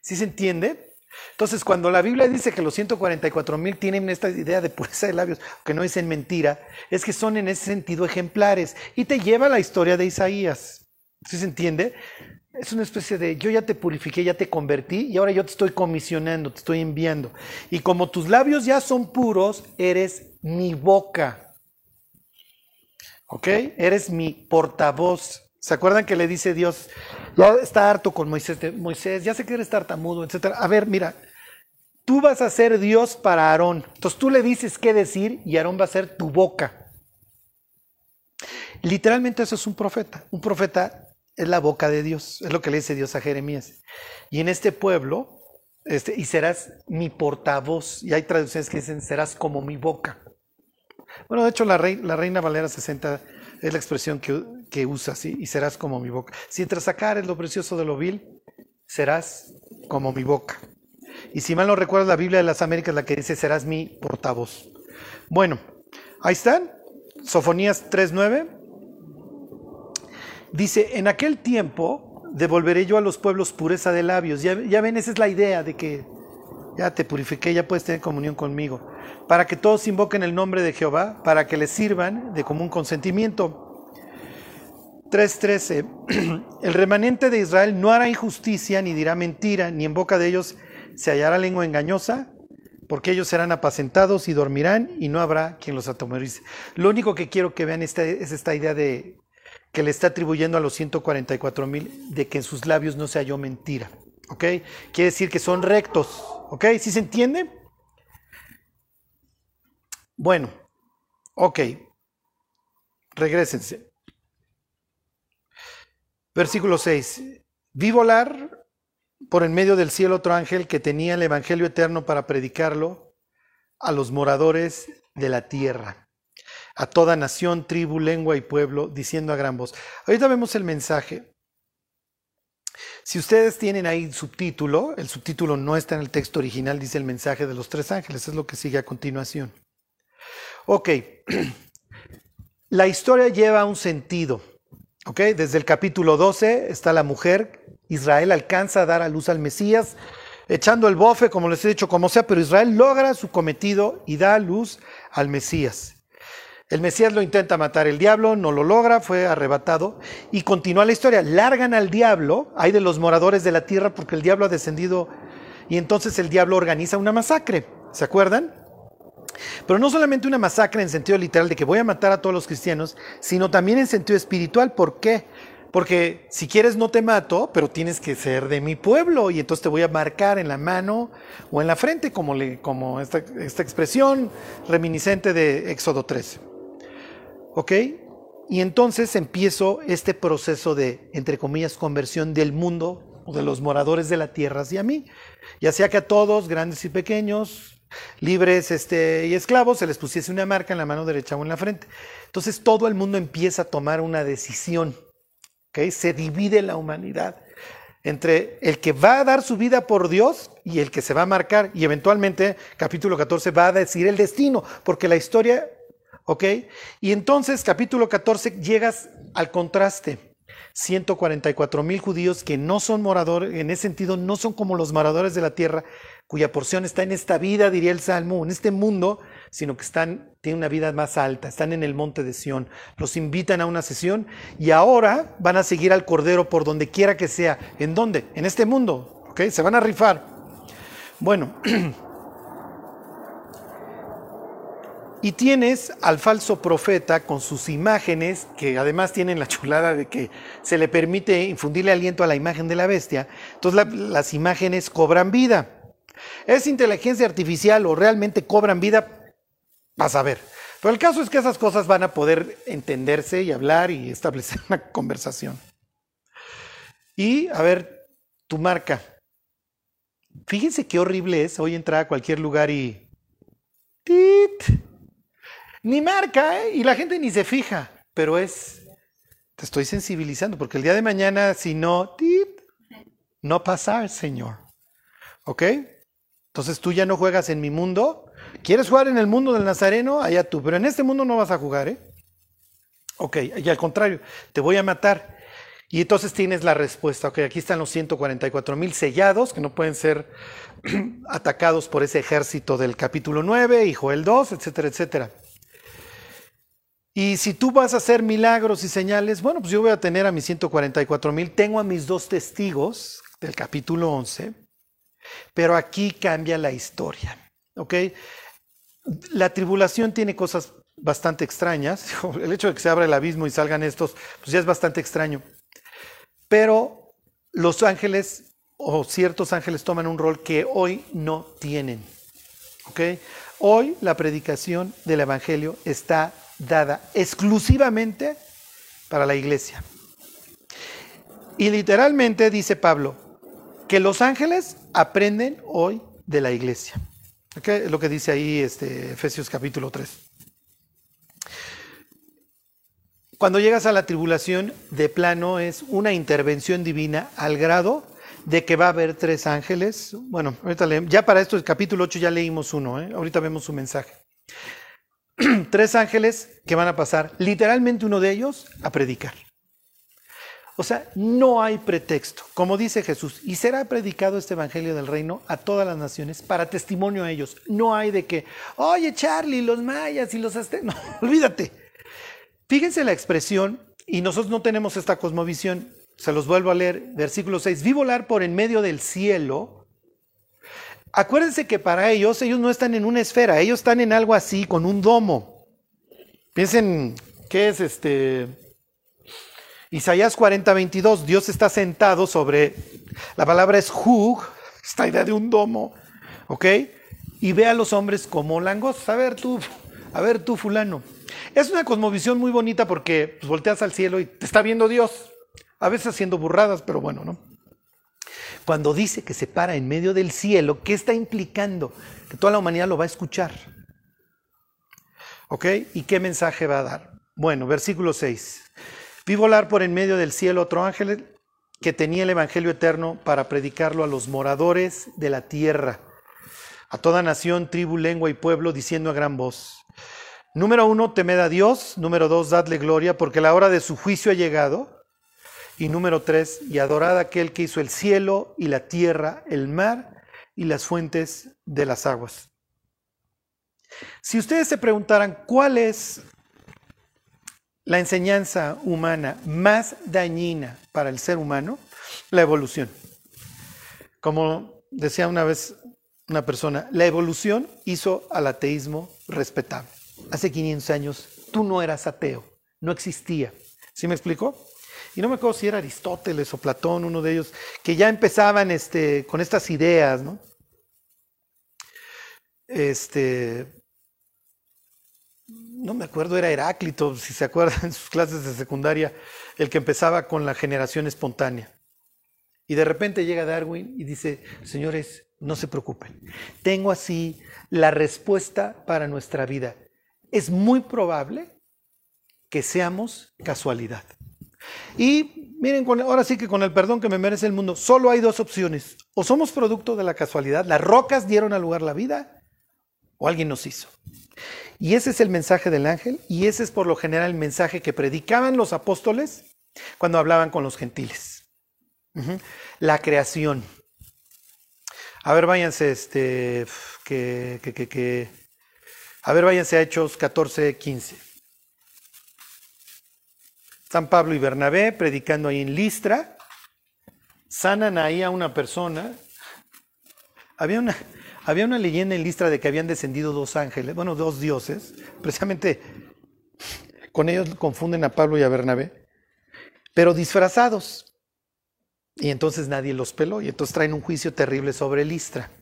¿Sí se entiende? Entonces, cuando la Biblia dice que los 144 mil tienen esta idea de pureza de labios, que no es en mentira, es que son en ese sentido ejemplares. Y te lleva a la historia de Isaías. ¿Sí se entiende? Es una especie de yo ya te purifiqué, ya te convertí y ahora yo te estoy comisionando, te estoy enviando. Y como tus labios ya son puros, eres mi boca. ¿Ok? Eres mi portavoz. ¿Se acuerdan que le dice Dios, ya está harto con Moisés, Moisés, ya sé que eres tartamudo, etcétera? A ver, mira, tú vas a ser Dios para Aarón. Entonces tú le dices qué decir y Aarón va a ser tu boca. Literalmente eso es un profeta. Un profeta es la boca de Dios, es lo que le dice Dios a Jeremías. Y en este pueblo, este, y serás mi portavoz. Y hay traducciones que dicen, serás como mi boca. Bueno, de hecho la, rei- la Reina Valera 60 es la expresión que, que usas y serás como mi boca. Si entre sacares lo precioso de lo vil, serás como mi boca. Y si mal no recuerdo, la Biblia de las Américas la que dice, serás mi portavoz. Bueno, ahí están. Sofonías 3.9. Dice, en aquel tiempo devolveré yo a los pueblos pureza de labios. Ya, ya ven, esa es la idea de que ya te purifiqué, ya puedes tener comunión conmigo. Para que todos invoquen el nombre de Jehová, para que les sirvan de común consentimiento. 3.13. El remanente de Israel no hará injusticia, ni dirá mentira, ni en boca de ellos se hallará lengua engañosa, porque ellos serán apacentados y dormirán y no habrá quien los atemorice. Lo único que quiero que vean es esta idea de que le está atribuyendo a los 144 mil de que en sus labios no se halló mentira. ¿Ok? Quiere decir que son rectos. ¿Ok? ¿Sí se entiende? Bueno, ok. Regrésense. Versículo 6. Vi volar por en medio del cielo otro ángel que tenía el Evangelio eterno para predicarlo a los moradores de la tierra, a toda nación, tribu, lengua y pueblo, diciendo a gran voz. Ahorita vemos el mensaje. Si ustedes tienen ahí subtítulo, el subtítulo no está en el texto original, dice el mensaje de los tres ángeles, es lo que sigue a continuación. Ok, la historia lleva un sentido. Ok, desde el capítulo 12 está la mujer Israel alcanza a dar a luz al Mesías, echando el bofe, como les he dicho, como sea, pero Israel logra su cometido y da a luz al Mesías. El Mesías lo intenta matar el diablo, no lo logra, fue arrebatado y continúa la historia. Largan al diablo, hay de los moradores de la tierra porque el diablo ha descendido y entonces el diablo organiza una masacre. ¿Se acuerdan? Pero no solamente una masacre en sentido literal de que voy a matar a todos los cristianos, sino también en sentido espiritual. ¿Por qué? Porque si quieres no te mato, pero tienes que ser de mi pueblo y entonces te voy a marcar en la mano o en la frente, como, esta, esta expresión reminiscente de Éxodo 13. ¿Ok? Y entonces empiezo este proceso de, entre comillas, conversión del mundo o de los moradores de la tierra hacia mí. Ya sea que a todos, grandes y pequeños, libres este, y esclavos, se les pusiese una marca en la mano derecha o en la frente. Entonces todo el mundo empieza a tomar una decisión. Se divide la humanidad entre el que va a dar su vida por Dios y el que se va a marcar. Y eventualmente, capítulo 14 va a decir el destino, porque la historia, ¿ok? Y entonces, capítulo 14, llegas al contraste. 144 mil judíos que no son moradores, en ese sentido, no son como los moradores de la tierra, cuya porción está en esta vida, diría el Salmo, en este mundo, sino que están, tienen una vida más alta, están en el monte de Sión. Los invitan a una sesión y ahora van a seguir al Cordero por donde quiera que sea. ¿En dónde? En este mundo. ¿Ok? Se van a rifar. Bueno. Y tienes al falso profeta con sus imágenes, que además tienen la chulada de que se le permite infundirle aliento a la imagen de la bestia. Entonces las imágenes cobran vida. ¿Es inteligencia artificial o realmente cobran vida? Vas a ver. Pero el caso es que esas cosas van a poder entenderse y hablar y establecer una conversación. Y, a ver, tu marca. Fíjense qué horrible es hoy entrar a cualquier lugar y... ¡Tit! Ni marca, ¿eh? Y la gente ni se fija. Pero es... Te estoy sensibilizando, porque el día de mañana, si no... No pasar, Señor. ¿Ok? Entonces tú ya no juegas en mi mundo, ¿Quieres jugar en el mundo del Nazareno? Allá tú, pero en este mundo no vas a jugar, ¿eh? Ok, y al contrario, te voy a matar. Y entonces tienes la respuesta, ok, aquí están los 144 mil sellados que no pueden ser atacados por ese ejército del capítulo 9 y Joel 2, etcétera, etcétera. Y si tú vas a hacer milagros y señales, bueno, pues yo voy a tener a mis 144 mil, tengo a mis dos testigos del capítulo 11, pero aquí cambia la historia. ¿ok? La tribulación tiene cosas bastante extrañas. El hecho de que se abra el abismo y salgan estos, pues ya es bastante extraño. Pero los ángeles o ciertos ángeles toman un rol que hoy no tienen. ¿ok? Hoy la predicación del Evangelio está dada exclusivamente para la iglesia. Y literalmente dice Pablo que los ángeles aprenden hoy de la iglesia. Es lo que dice ahí este, Efesios capítulo 3. cuando llegas a la tribulación, de plano es una intervención divina al grado de que va a haber tres ángeles. Bueno, ahorita leemos, ya para esto, el capítulo 8 ya leímos uno, ¿eh? ahorita vemos su mensaje. tres ángeles que van a pasar, literalmente uno de ellos, a predicar. O sea, no hay pretexto. Como dice Jesús, y será predicado este Evangelio del Reino a todas las naciones para testimonio a ellos. No hay de que, oye Charlie, los mayas y los aztecas. No, olvídate. Fíjense la expresión, y nosotros no tenemos esta cosmovisión. Se los vuelvo a leer, versículo 6. Vi volar por en medio del cielo. Acuérdense que para ellos, ellos no están en una esfera, ellos están en algo así, con un domo. Piensen, ¿qué es este? Isaías 40, 22, Dios está sentado sobre, la palabra es hug, esta idea de un domo, ¿ok? Y ve a los hombres como langostas. A ver tú, a ver tú fulano. Es una cosmovisión muy bonita porque pues, volteas al cielo y te está viendo Dios. A veces haciendo burradas, pero bueno, ¿no? Cuando dice que se para en medio del cielo, ¿qué está implicando? Que toda la humanidad lo va a escuchar. ¿Ok? ¿Y qué mensaje va a dar? Bueno, versículo 6. Vi volar por en medio del cielo otro ángel que tenía el Evangelio eterno para predicarlo a los moradores de la tierra, a toda nación, tribu, lengua y pueblo, diciendo a gran voz. Número uno, temed a Dios. Número dos, dadle gloria, porque la hora de su juicio ha llegado. Y número tres, y adorad a aquel que hizo el cielo y la tierra, el mar y las fuentes de las aguas. Si ustedes se preguntaran cuál es la enseñanza humana más dañina para el ser humano, la evolución. Como decía una vez una persona, la evolución hizo al ateísmo respetable. Hace 500 años tú no eras ateo, no existía. ¿Sí me explicó? Y no me acuerdo si era Aristóteles o Platón, uno de ellos, que ya empezaban este, con estas ideas, ¿no? Este, no me acuerdo, era Heráclito, si se acuerdan en sus clases de secundaria, el que empezaba con la generación espontánea. Y de repente llega Darwin y dice, señores, no se preocupen, tengo así la respuesta para nuestra vida. Es muy probable que seamos casualidad. Y miren, ahora sí que con el perdón que me merece el mundo, solo hay dos opciones. O somos producto de la casualidad, las rocas dieron al lugar la vida, o alguien nos hizo. Y ese es el mensaje del ángel y ese es por lo general el mensaje que predicaban los apóstoles cuando hablaban con los gentiles. La creación. A ver, váyanse, este, que, que, que, a ver, váyanse a Hechos 14, 15. San Pablo y Bernabé predicando ahí en Listra, sanan ahí a una persona. Había una, había una leyenda en Listra de que habían descendido dos ángeles, bueno, dos dioses, precisamente con ellos confunden a Pablo y a Bernabé, pero disfrazados. Y entonces nadie los peló y entonces traen un juicio terrible sobre Listra.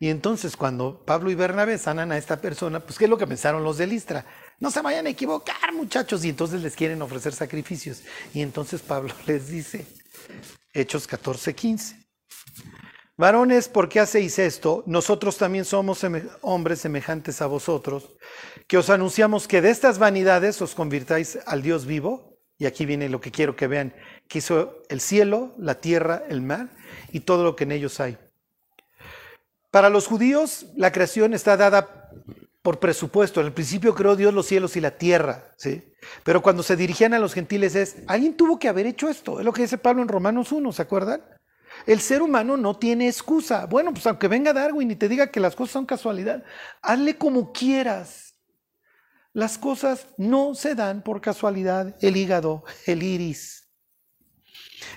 Y entonces cuando Pablo y Bernabé sanan a esta persona, pues ¿qué es lo que pensaron los de Listra? No se vayan a equivocar muchachos y entonces les quieren ofrecer sacrificios. Y entonces Pablo les dice, Hechos 14, 15. Varones, ¿por qué hacéis esto? Nosotros también somos hombres semejantes a vosotros, que os anunciamos que de estas vanidades os convirtáis al Dios vivo. Y aquí viene lo que quiero que vean, que hizo el cielo, la tierra, el mar y todo lo que en ellos hay. Para los judíos, la creación está dada por presupuesto. En el principio creó Dios los cielos y la tierra, ¿sí? Pero cuando se dirigían a los gentiles es, alguien tuvo que haber hecho esto. Es lo que dice Pablo en Romanos 1, ¿se acuerdan? El ser humano no tiene excusa. Bueno, pues aunque venga Darwin y te diga que las cosas son casualidad, hazle como quieras. Las cosas no se dan por casualidad. El hígado, el iris,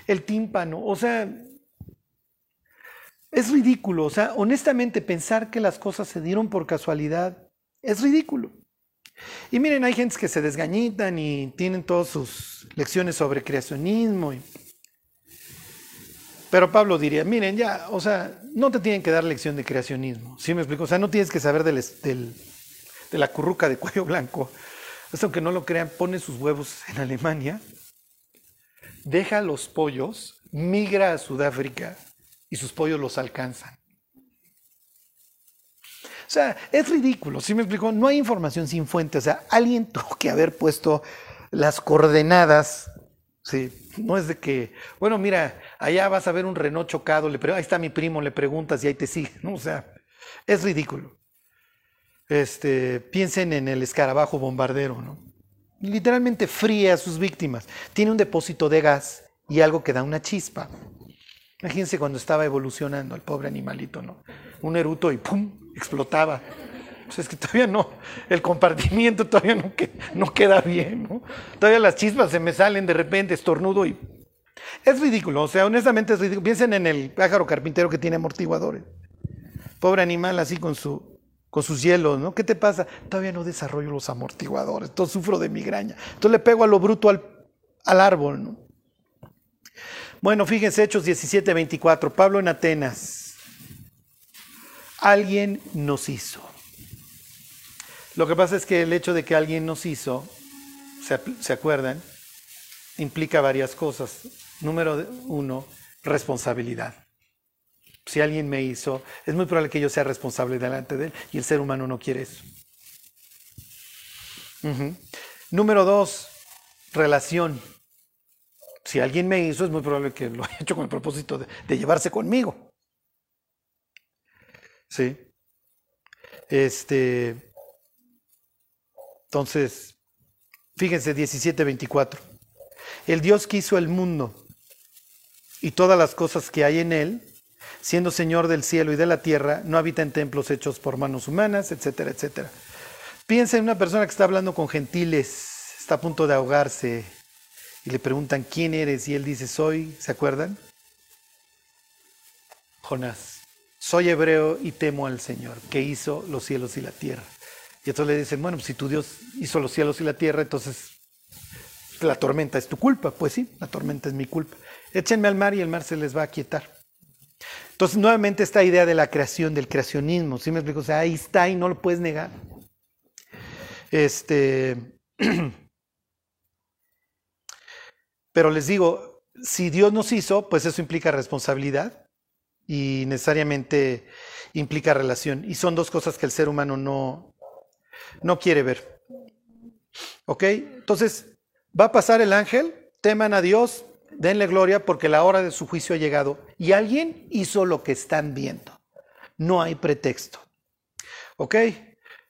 el tímpano. O sea, es ridículo. O sea, honestamente pensar que las cosas se dieron por casualidad es ridículo. Y miren, hay gente que se desgañitan y tienen todas sus lecciones sobre creacionismo pero Pablo diría, miren, ya, o sea, no te tienen que dar lección de creacionismo. ¿Sí me explico? O sea, no tienes que saber del, de la curruca de cuello blanco. Aunque no lo crean, pone sus huevos en Alemania, deja los pollos, migra a Sudáfrica y sus pollos los alcanzan. O sea, es ridículo, ¿sí me explico? No hay información sin fuente, o sea, alguien tuvo que haber puesto las coordenadas, ¿sí? No es de que, bueno, mira, allá vas a ver un Renault chocado, le ahí está mi primo, le preguntas y ahí te sigue, ¿no? O sea, es ridículo. Este, piensen en el escarabajo bombardero, ¿no? Literalmente fría a sus víctimas. Tiene un depósito de gas y algo que da una chispa. Imagínense cuando estaba evolucionando el pobre animalito, ¿no? Un eruto y ¡pum! Explotaba. Pues es que todavía no, el compartimiento todavía no, no queda bien, ¿no? Todavía las chispas se me salen de repente, estornudo y... Es ridículo, o sea, honestamente es ridículo. Piensen en el pájaro carpintero que tiene amortiguadores. Pobre animal así con, su, con sus hielos, ¿no? ¿Qué te pasa? Todavía no desarrollo los amortiguadores, todo sufro de migraña. Entonces le pego a lo bruto al, al árbol, ¿no? Bueno, fíjense, Hechos 17, 24. Pablo en Atenas. Alguien nos hizo. Lo que pasa es que el hecho de que alguien nos hizo, ¿se, ¿se acuerdan? Implica varias cosas. Número uno, responsabilidad. Si alguien me hizo, es muy probable que yo sea responsable delante de él y el ser humano no quiere eso. Número dos, relación. Si alguien me hizo, es muy probable que lo haya hecho con el propósito de llevarse conmigo. Sí. Este. Entonces, fíjense 17:24. El Dios que hizo el mundo y todas las cosas que hay en él, siendo Señor del cielo y de la tierra, no habita en templos hechos por manos humanas, etcétera, etcétera. Piensa en una persona que está hablando con gentiles, está a punto de ahogarse y le preguntan quién eres y él dice, soy, ¿se acuerdan? Jonás, soy hebreo y temo al Señor, que hizo los cielos y la tierra. Y entonces le dicen, bueno, pues si tu Dios hizo los cielos y la tierra, entonces la tormenta es tu culpa. Pues sí, la tormenta es mi culpa. Échenme al mar y el mar se les va a quietar. Entonces, nuevamente esta idea de la creación, del creacionismo, ¿sí me explico? O sea, ahí está y no lo puedes negar. Este, pero les digo, si Dios nos hizo, pues eso implica responsabilidad y necesariamente implica relación. Y son dos cosas que el ser humano no, no quiere ver. ¿Ok? Entonces, va a pasar el ángel, teman a Dios, denle gloria porque la hora de su juicio ha llegado y alguien hizo lo que están viendo. No hay pretexto. ¿Ok?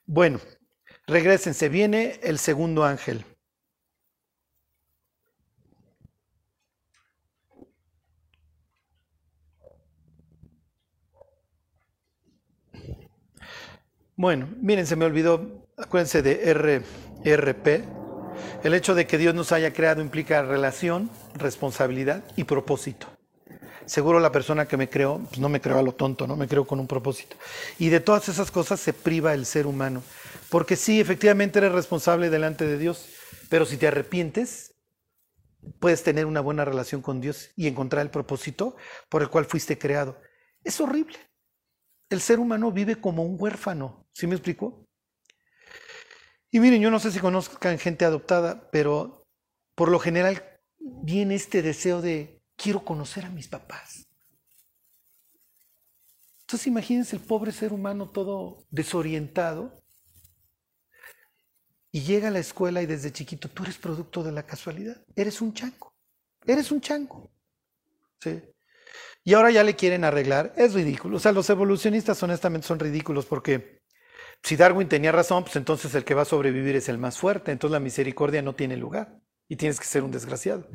Bueno, regresense, viene el segundo ángel. Bueno, miren, se me olvidó, acuérdense de RRP. El hecho de que Dios nos haya creado implica relación, responsabilidad y propósito. Seguro la persona que me creó, pues no me creó a lo tonto, ¿no? Me creó con un propósito. Y de todas esas cosas se priva el ser humano. Porque sí, efectivamente eres responsable delante de Dios, pero si te arrepientes, puedes tener una buena relación con Dios y encontrar el propósito por el cual fuiste creado. Es horrible. El ser humano vive como un huérfano. ¿Sí me explico? Y miren, yo no sé si conozcan gente adoptada, pero por lo general viene este deseo de quiero conocer a mis papás. Entonces imagínense el pobre ser humano todo desorientado y llega a la escuela y desde chiquito tú eres producto de la casualidad, eres un chango, eres un chango. ¿Sí? Y ahora ya le quieren arreglar, es ridículo. O sea, los evolucionistas honestamente son ridículos porque si Darwin tenía razón, pues entonces el que va a sobrevivir es el más fuerte, entonces la misericordia no tiene lugar y tienes que ser un desgraciado.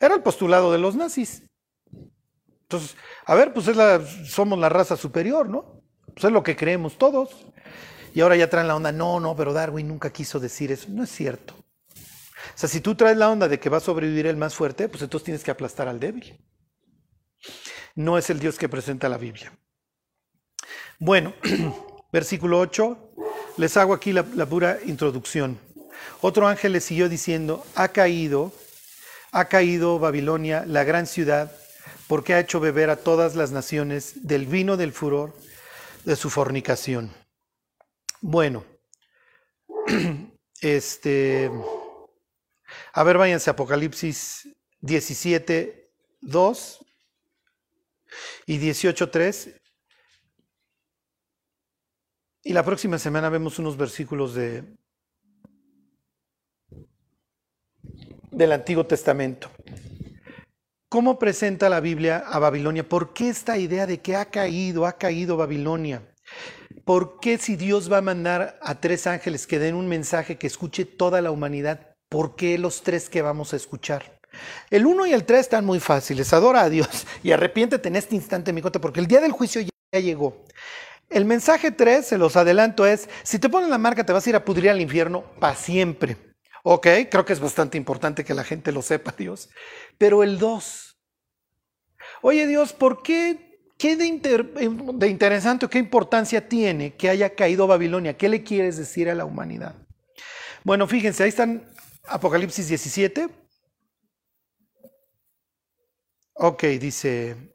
Era el postulado de los nazis. Entonces, a ver, pues es la, somos la raza superior, ¿no? Pues es lo que creemos todos. Y ahora ya traen la onda, no, no, pero Darwin nunca quiso decir eso. No es cierto. O sea, si tú traes la onda de que va a sobrevivir el más fuerte, pues entonces tienes que aplastar al débil. No es el Dios que presenta la Biblia. Bueno, versículo 8, les hago aquí la, pura introducción. Otro ángel le siguió diciendo, ha caído, ha caído Babilonia, la gran ciudad, porque ha hecho beber a todas las naciones del vino del furor de su fornicación. Bueno, este, a ver, váyanse Apocalipsis 17, 2 y 18, 3. Y la próxima semana vemos unos versículos de, del Antiguo Testamento. ¿Cómo presenta la Biblia a Babilonia? ¿Por qué esta idea de que ha caído, ha caído Babilonia? ¿Por qué si Dios va a mandar a tres ángeles que den un mensaje que escuche toda la humanidad, por qué los tres que vamos a escuchar? El uno y el tres están muy fáciles. Adora a Dios y arrepiéntete en este instante, mi cote, porque el día del juicio ya llegó. El mensaje 3, se los adelanto, es, si te ponen la marca te vas a ir a pudrir al infierno para siempre. Ok, creo que es bastante importante que la gente lo sepa, Dios. Pero el 2, oye Dios, ¿por qué? ¿Qué de, de interesante o qué importancia tiene que haya caído Babilonia? ¿Qué le quieres decir a la humanidad? Bueno, fíjense, ahí están Apocalipsis 17. Ok, dice,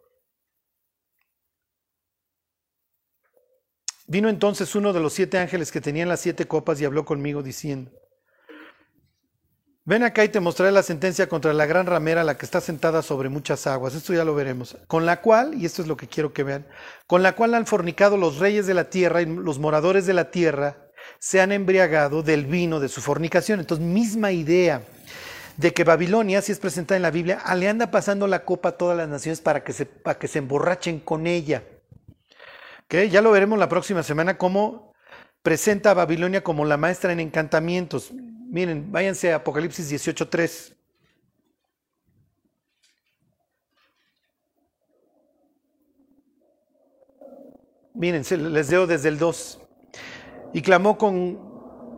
Vino entonces uno de los siete ángeles que tenían las siete copas y habló conmigo diciendo, ven acá y te mostraré la sentencia contra la gran ramera, la que está sentada sobre muchas aguas. Esto ya lo veremos. Con la cual, y esto es lo que quiero que vean, con la cual han fornicado los reyes de la tierra y los moradores de la tierra se han embriagado del vino de su fornicación. Entonces, misma idea de que Babilonia, si es presentada en la Biblia, le anda pasando la copa a todas las naciones para que se, para que se emborrachen con ella. Ya lo veremos la próxima semana cómo presenta a Babilonia como la maestra en encantamientos. Miren, váyanse a Apocalipsis 18.3. Miren, les leo desde el 2. Y clamó con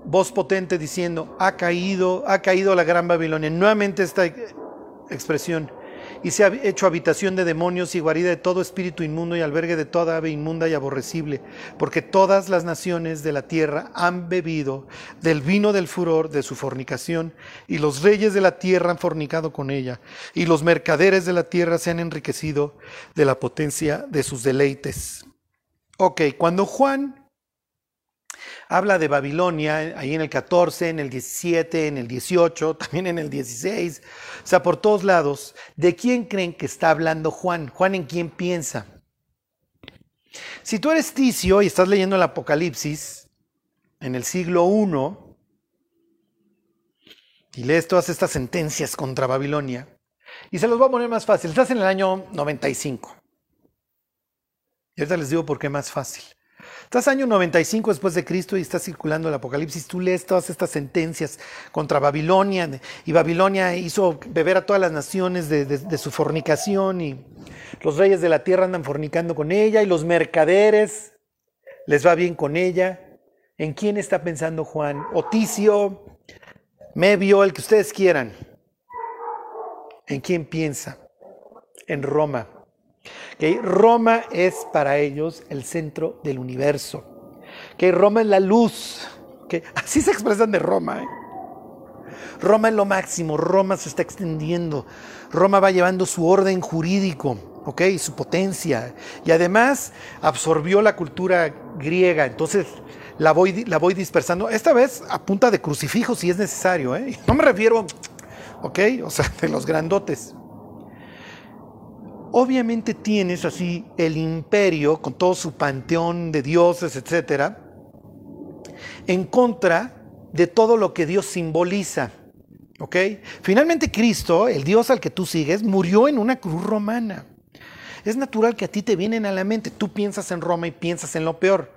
voz potente diciendo, ha caído, ha caído la gran Babilonia. Nuevamente esta expresión y se ha hecho habitación de demonios y guarida de todo espíritu inmundo y albergue de toda ave inmunda y aborrecible, porque todas las naciones de la tierra han bebido del vino del furor de su fornicación, y los reyes de la tierra han fornicado con ella, y los mercaderes de la tierra se han enriquecido de la potencia de sus deleites. Ok, cuando Juan habla de Babilonia, ahí en el 14, en el 17, en el 18, también en el 16, o sea, por todos lados. ¿De quién creen que está hablando Juan? Juan en quién piensa. Si tú eres Ticio y estás leyendo el Apocalipsis en el siglo I y lees todas estas sentencias contra Babilonia, y se los voy a poner más fácil, estás en el año 95. Y ahorita les digo por qué más fácil. Estás año 95 después de Cristo y está circulando el Apocalipsis. Tú lees todas estas sentencias contra Babilonia y Babilonia hizo beber a todas las naciones de, su fornicación y los reyes de la tierra andan fornicando con ella y los mercaderes les va bien con ella. ¿En quién está pensando Juan? Oticio, Mebio, el que ustedes quieran. ¿En quién piensa? En Roma. Roma es para ellos el centro del universo. Que Roma es la luz. que Así se expresan de Roma. ¿eh? Roma es lo máximo, Roma se está extendiendo, Roma va llevando su orden jurídico, ¿ok? Su potencia. Y además absorbió la cultura griega, entonces la voy, la voy dispersando, esta vez a punta de crucifijo si es necesario, ¿eh? No me refiero, ¿ok? O sea, de los grandotes. Obviamente tienes así el imperio con todo su panteón de dioses, etcétera, en contra de todo lo que Dios simboliza. ¿Ok? Finalmente Cristo, el Dios al que tú sigues, murió en una cruz romana. Es natural que a ti te vienen a la mente. Tú piensas en Roma y piensas en lo peor.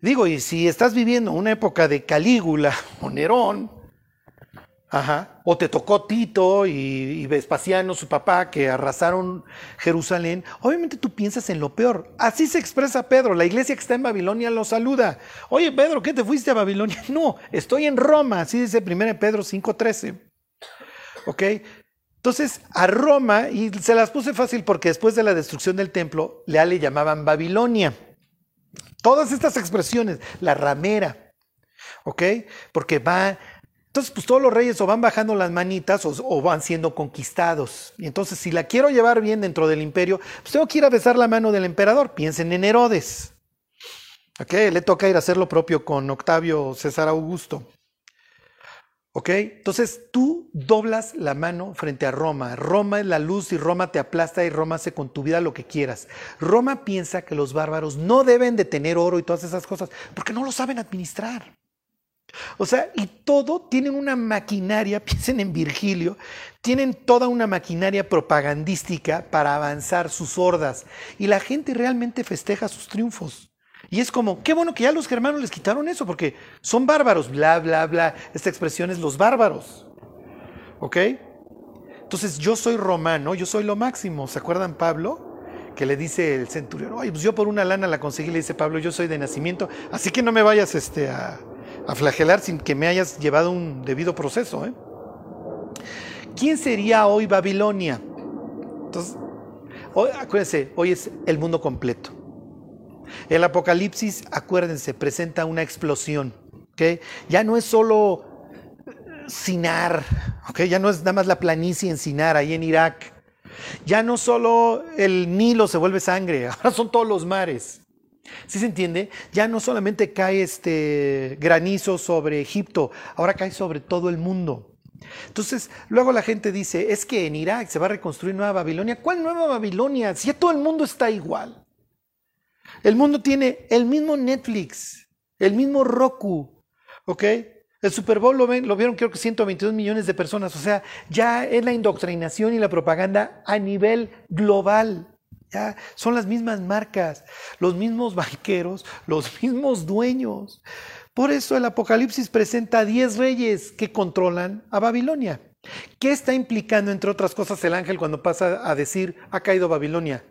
Digo, y si estás viviendo una época de Calígula o Nerón, Ajá. O te tocó Tito y, Vespasiano, su papá, que arrasaron Jerusalén. Obviamente tú piensas en lo peor. Así se expresa Pedro. La iglesia que está en Babilonia lo saluda. Oye, Pedro, ¿qué te fuiste a Babilonia? No, estoy en Roma. Así dice 1 Pedro 5.13. ¿Ok? Entonces, a Roma, y se las puse fácil porque después de la destrucción del templo, le llamaban Babilonia. Todas estas expresiones, la ramera, ¿ok? Porque va entonces, pues todos los reyes o van bajando las manitas o, van siendo conquistados. Y entonces, si la quiero llevar bien dentro del imperio, pues tengo que ir a besar la mano del emperador. Piensen en Herodes. ¿Ok? Le toca ir a hacer lo propio con Octavio César Augusto. ¿Ok? Entonces tú doblas la mano frente a Roma. Roma es la luz y Roma te aplasta y Roma hace con tu vida lo que quieras. Roma piensa que los bárbaros no deben de tener oro y todas esas cosas porque no lo saben administrar. O sea, y todo tienen una maquinaria, piensen en Virgilio, tienen toda una maquinaria propagandística para avanzar sus hordas. Y la gente realmente festeja sus triunfos. Y es como, qué bueno que ya los germanos les quitaron eso, porque son bárbaros, bla, bla, bla. Esta expresión es los bárbaros. ¿Ok? Entonces yo soy romano, yo soy lo máximo. ¿Se acuerdan Pablo? Que le dice el centurión, ay, pues yo por una lana la conseguí, le dice Pablo, yo soy de nacimiento, así que no me vayas este, a, a flagelar sin que me hayas llevado un debido proceso. ¿eh? ¿Quién sería hoy Babilonia? Entonces, acuérdense, hoy es el mundo completo. El Apocalipsis, acuérdense, presenta una explosión. ¿okay? Ya no es solo Sinar, ¿okay? ya no es nada más la planicie en Sinar, ahí en Irak. Ya no solo el Nilo se vuelve sangre, ahora son todos los mares. ¿Sí se entiende? Ya no solamente cae este granizo sobre Egipto, ahora cae sobre todo el mundo. Entonces, luego la gente dice, es que en Irak se va a reconstruir Nueva Babilonia. ¿Cuál Nueva Babilonia? Si ya todo el mundo está igual. El mundo tiene el mismo Netflix, el mismo Roku, ¿ok? El Super Bowl lo, lo vieron creo que 122 millones de personas, o sea, ya es la indoctrinación y la propaganda a nivel global. Ya son las mismas marcas, los mismos banqueros, los mismos dueños. Por eso el Apocalipsis presenta a 10 reyes que controlan a Babilonia. ¿Qué está implicando, entre otras cosas, el ángel cuando pasa a decir, ha caído Babilonia?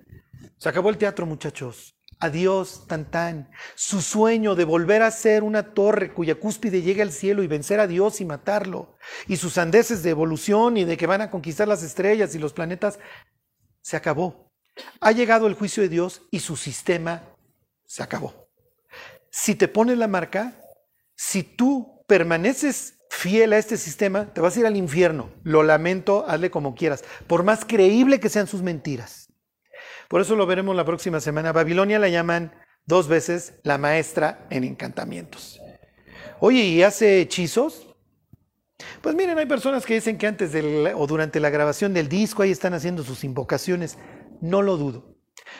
Se acabó el teatro, muchachos. Adiós, tan Su sueño de volver a ser una torre cuya cúspide llegue al cielo y vencer a Dios y matarlo. Y sus andeses de evolución y de que van a conquistar las estrellas y los planetas, se acabó. Ha llegado el juicio de Dios y su sistema se acabó. Si te pones la marca, si tú permaneces fiel a este sistema, te vas a ir al infierno. Lo lamento, hazle como quieras, por más creíble que sean sus mentiras. Por eso lo veremos la próxima semana. Babilonia la llaman dos veces la maestra en encantamientos. Oye, ¿y hace hechizos? Pues miren, hay personas que dicen que antes o durante la grabación del disco ahí están haciendo sus invocaciones. No lo dudo.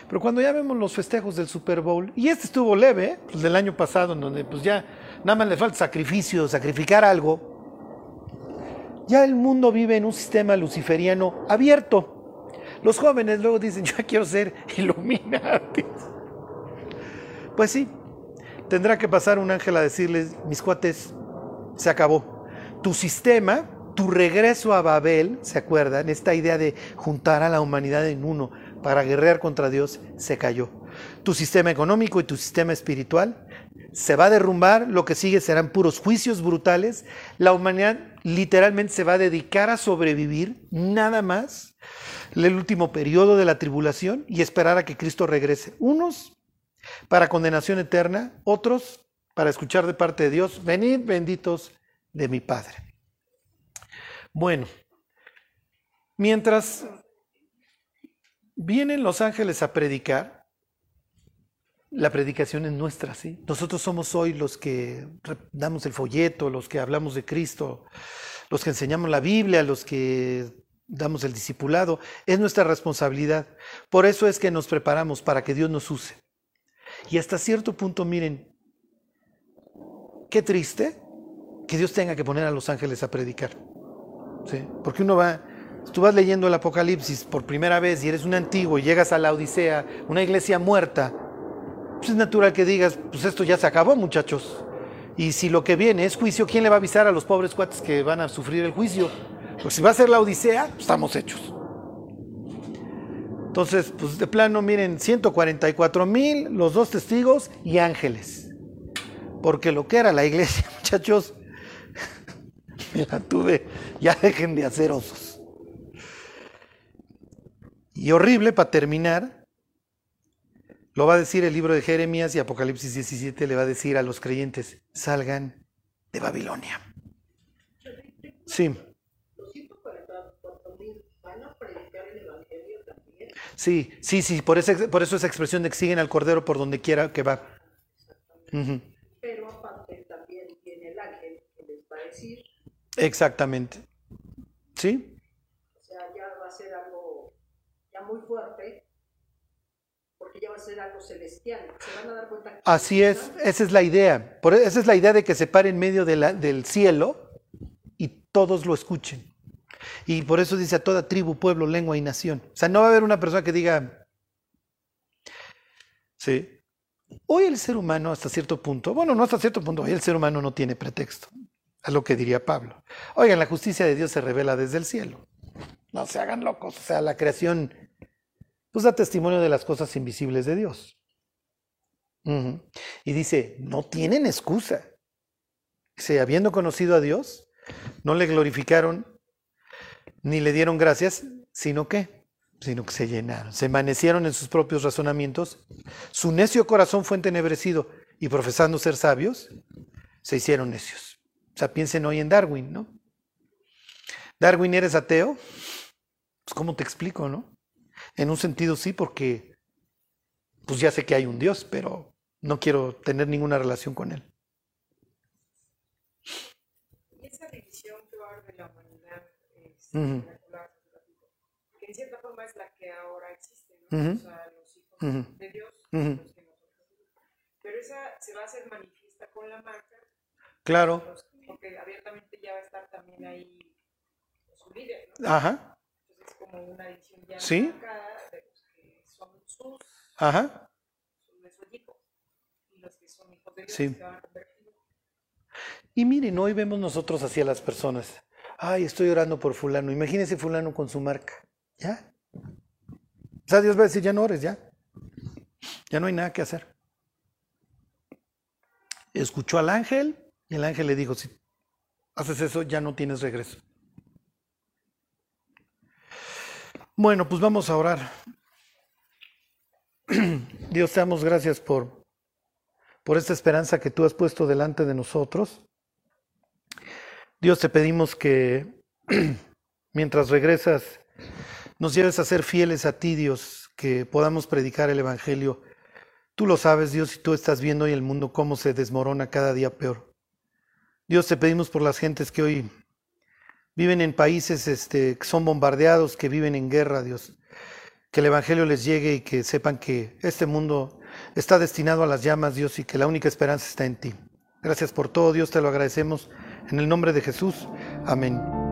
Pero cuando ya vemos los festejos del Super Bowl, y este estuvo leve, pues del año pasado, en donde pues ya nada más le falta sacrificio, sacrificar algo, ya el mundo vive en un sistema luciferiano abierto. Los jóvenes luego dicen, yo quiero ser iluminantes. Pues sí, tendrá que pasar un ángel a decirles, mis cuates, se acabó. Tu sistema, tu regreso a Babel, ¿se acuerdan? Esta idea de juntar a la humanidad en uno para guerrear contra Dios se cayó. Tu sistema económico y tu sistema espiritual se va a derrumbar, lo que sigue serán puros juicios brutales, la humanidad literalmente se va a dedicar a sobrevivir, nada más, el último periodo de la tribulación y esperar a que Cristo regrese. Unos para condenación eterna, otros para escuchar de parte de Dios, venid benditos de mi Padre. Bueno, mientras vienen los ángeles a predicar, la predicación es nuestra, ¿sí? Nosotros somos hoy los que damos el folleto, los que hablamos de Cristo, los que enseñamos la Biblia, los que damos el discipulado. Es nuestra responsabilidad. Por eso es que nos preparamos para que Dios nos use. Y hasta cierto punto, miren, qué triste que Dios tenga que poner a los ángeles a predicar. ¿sí? Porque uno va, tú vas leyendo el Apocalipsis por primera vez y eres un antiguo y llegas a la Odisea, una iglesia muerta, pues es natural que digas, pues esto ya se acabó, muchachos. Y si lo que viene es juicio, ¿quién le va a avisar a los pobres cuates que van a sufrir el juicio? Pues si va a ser la Odisea, pues estamos hechos. Entonces, pues de plano, miren, 144 mil, los dos testigos y ángeles. Porque lo que era la iglesia, muchachos, me la tuve, ya dejen de hacer osos. Y horrible para terminar, lo va a decir el libro de Jeremías y Apocalipsis 17 le va a decir a los creyentes, salgan de Babilonia. Sí. Sí, sí, sí, por, ese, por eso esa expresión de que siguen al Cordero por donde quiera que va. Pero aparte también viene el ángel que les va a decir Exactamente. ¿Sí? O sea, ya va a ser algo ya muy fuerte, porque ya va a ser algo celestial. Se van a dar cuenta que Así es, esa es la idea. Por, esa es la idea de que se pare en medio de la- del cielo y todos lo escuchen. Y por eso dice a toda tribu, pueblo, lengua y nación. O sea, no va a haber una persona que diga, sí, hoy el ser humano hasta cierto punto, bueno, no hasta cierto punto, hoy el ser humano no tiene pretexto. Es lo que diría Pablo. Oigan, la justicia de Dios se revela desde el cielo. No se hagan locos. O sea, la creación pues da testimonio de las cosas invisibles de Dios. Y dice, no tienen excusa. Dice, habiendo conocido a Dios, no le glorificaron ni le dieron gracias, sino que, sino que se llenaron, se envanecieron en sus propios razonamientos, su necio corazón fue entenebrecido y profesando ser sabios, se hicieron necios. O sea, piensen hoy en Darwin, ¿no? Darwin, ¿eres ateo? Pues, ¿cómo te explico, no? En un sentido sí, porque pues ya sé que hay un Dios, pero no quiero tener ninguna relación con él. Y esa división que va a haber de la humanidad es Ujú. espectacular, que en cierta forma es la que ahora existe, ¿no? Ujú. O sea, los hijos Ujú. de Dios, los que nosotros. Pero esa se va a hacer manifiesta con la marca, Claro. los- porque abiertamente ya va a estar también ahí su líder, ¿no? Ajá. Como una división ya Sí. marcada de los que son sus, Ajá. de su equipo, y los que son hijos de Dios Sí. que se van a convertir. Y miren, hoy vemos nosotros así a las personas. Ay, estoy orando por fulano. Imagínense fulano con su marca. ¿Ya? O sea, Dios va a decir, ya no ores, ya. Ya no hay nada que hacer. Escuchó al ángel y el ángel le dijo, si haces eso, ya no tienes regreso. Bueno, pues vamos a orar. Dios, te damos gracias por, por esta esperanza que tú has puesto delante de nosotros. Dios, te pedimos que mientras regresas nos lleves a ser fieles a ti, Dios, que podamos predicar el Evangelio. Tú lo sabes, Dios, y tú estás viendo hoy el mundo cómo se desmorona cada día peor. Dios, te pedimos por las gentes que hoy viven en países este, que son bombardeados, que viven en guerra, Dios. Que el Evangelio les llegue y que sepan que este mundo está destinado a las llamas, Dios, y que la única esperanza está en ti. Gracias por todo, Dios, te lo agradecemos. En el nombre de Jesús. Amén.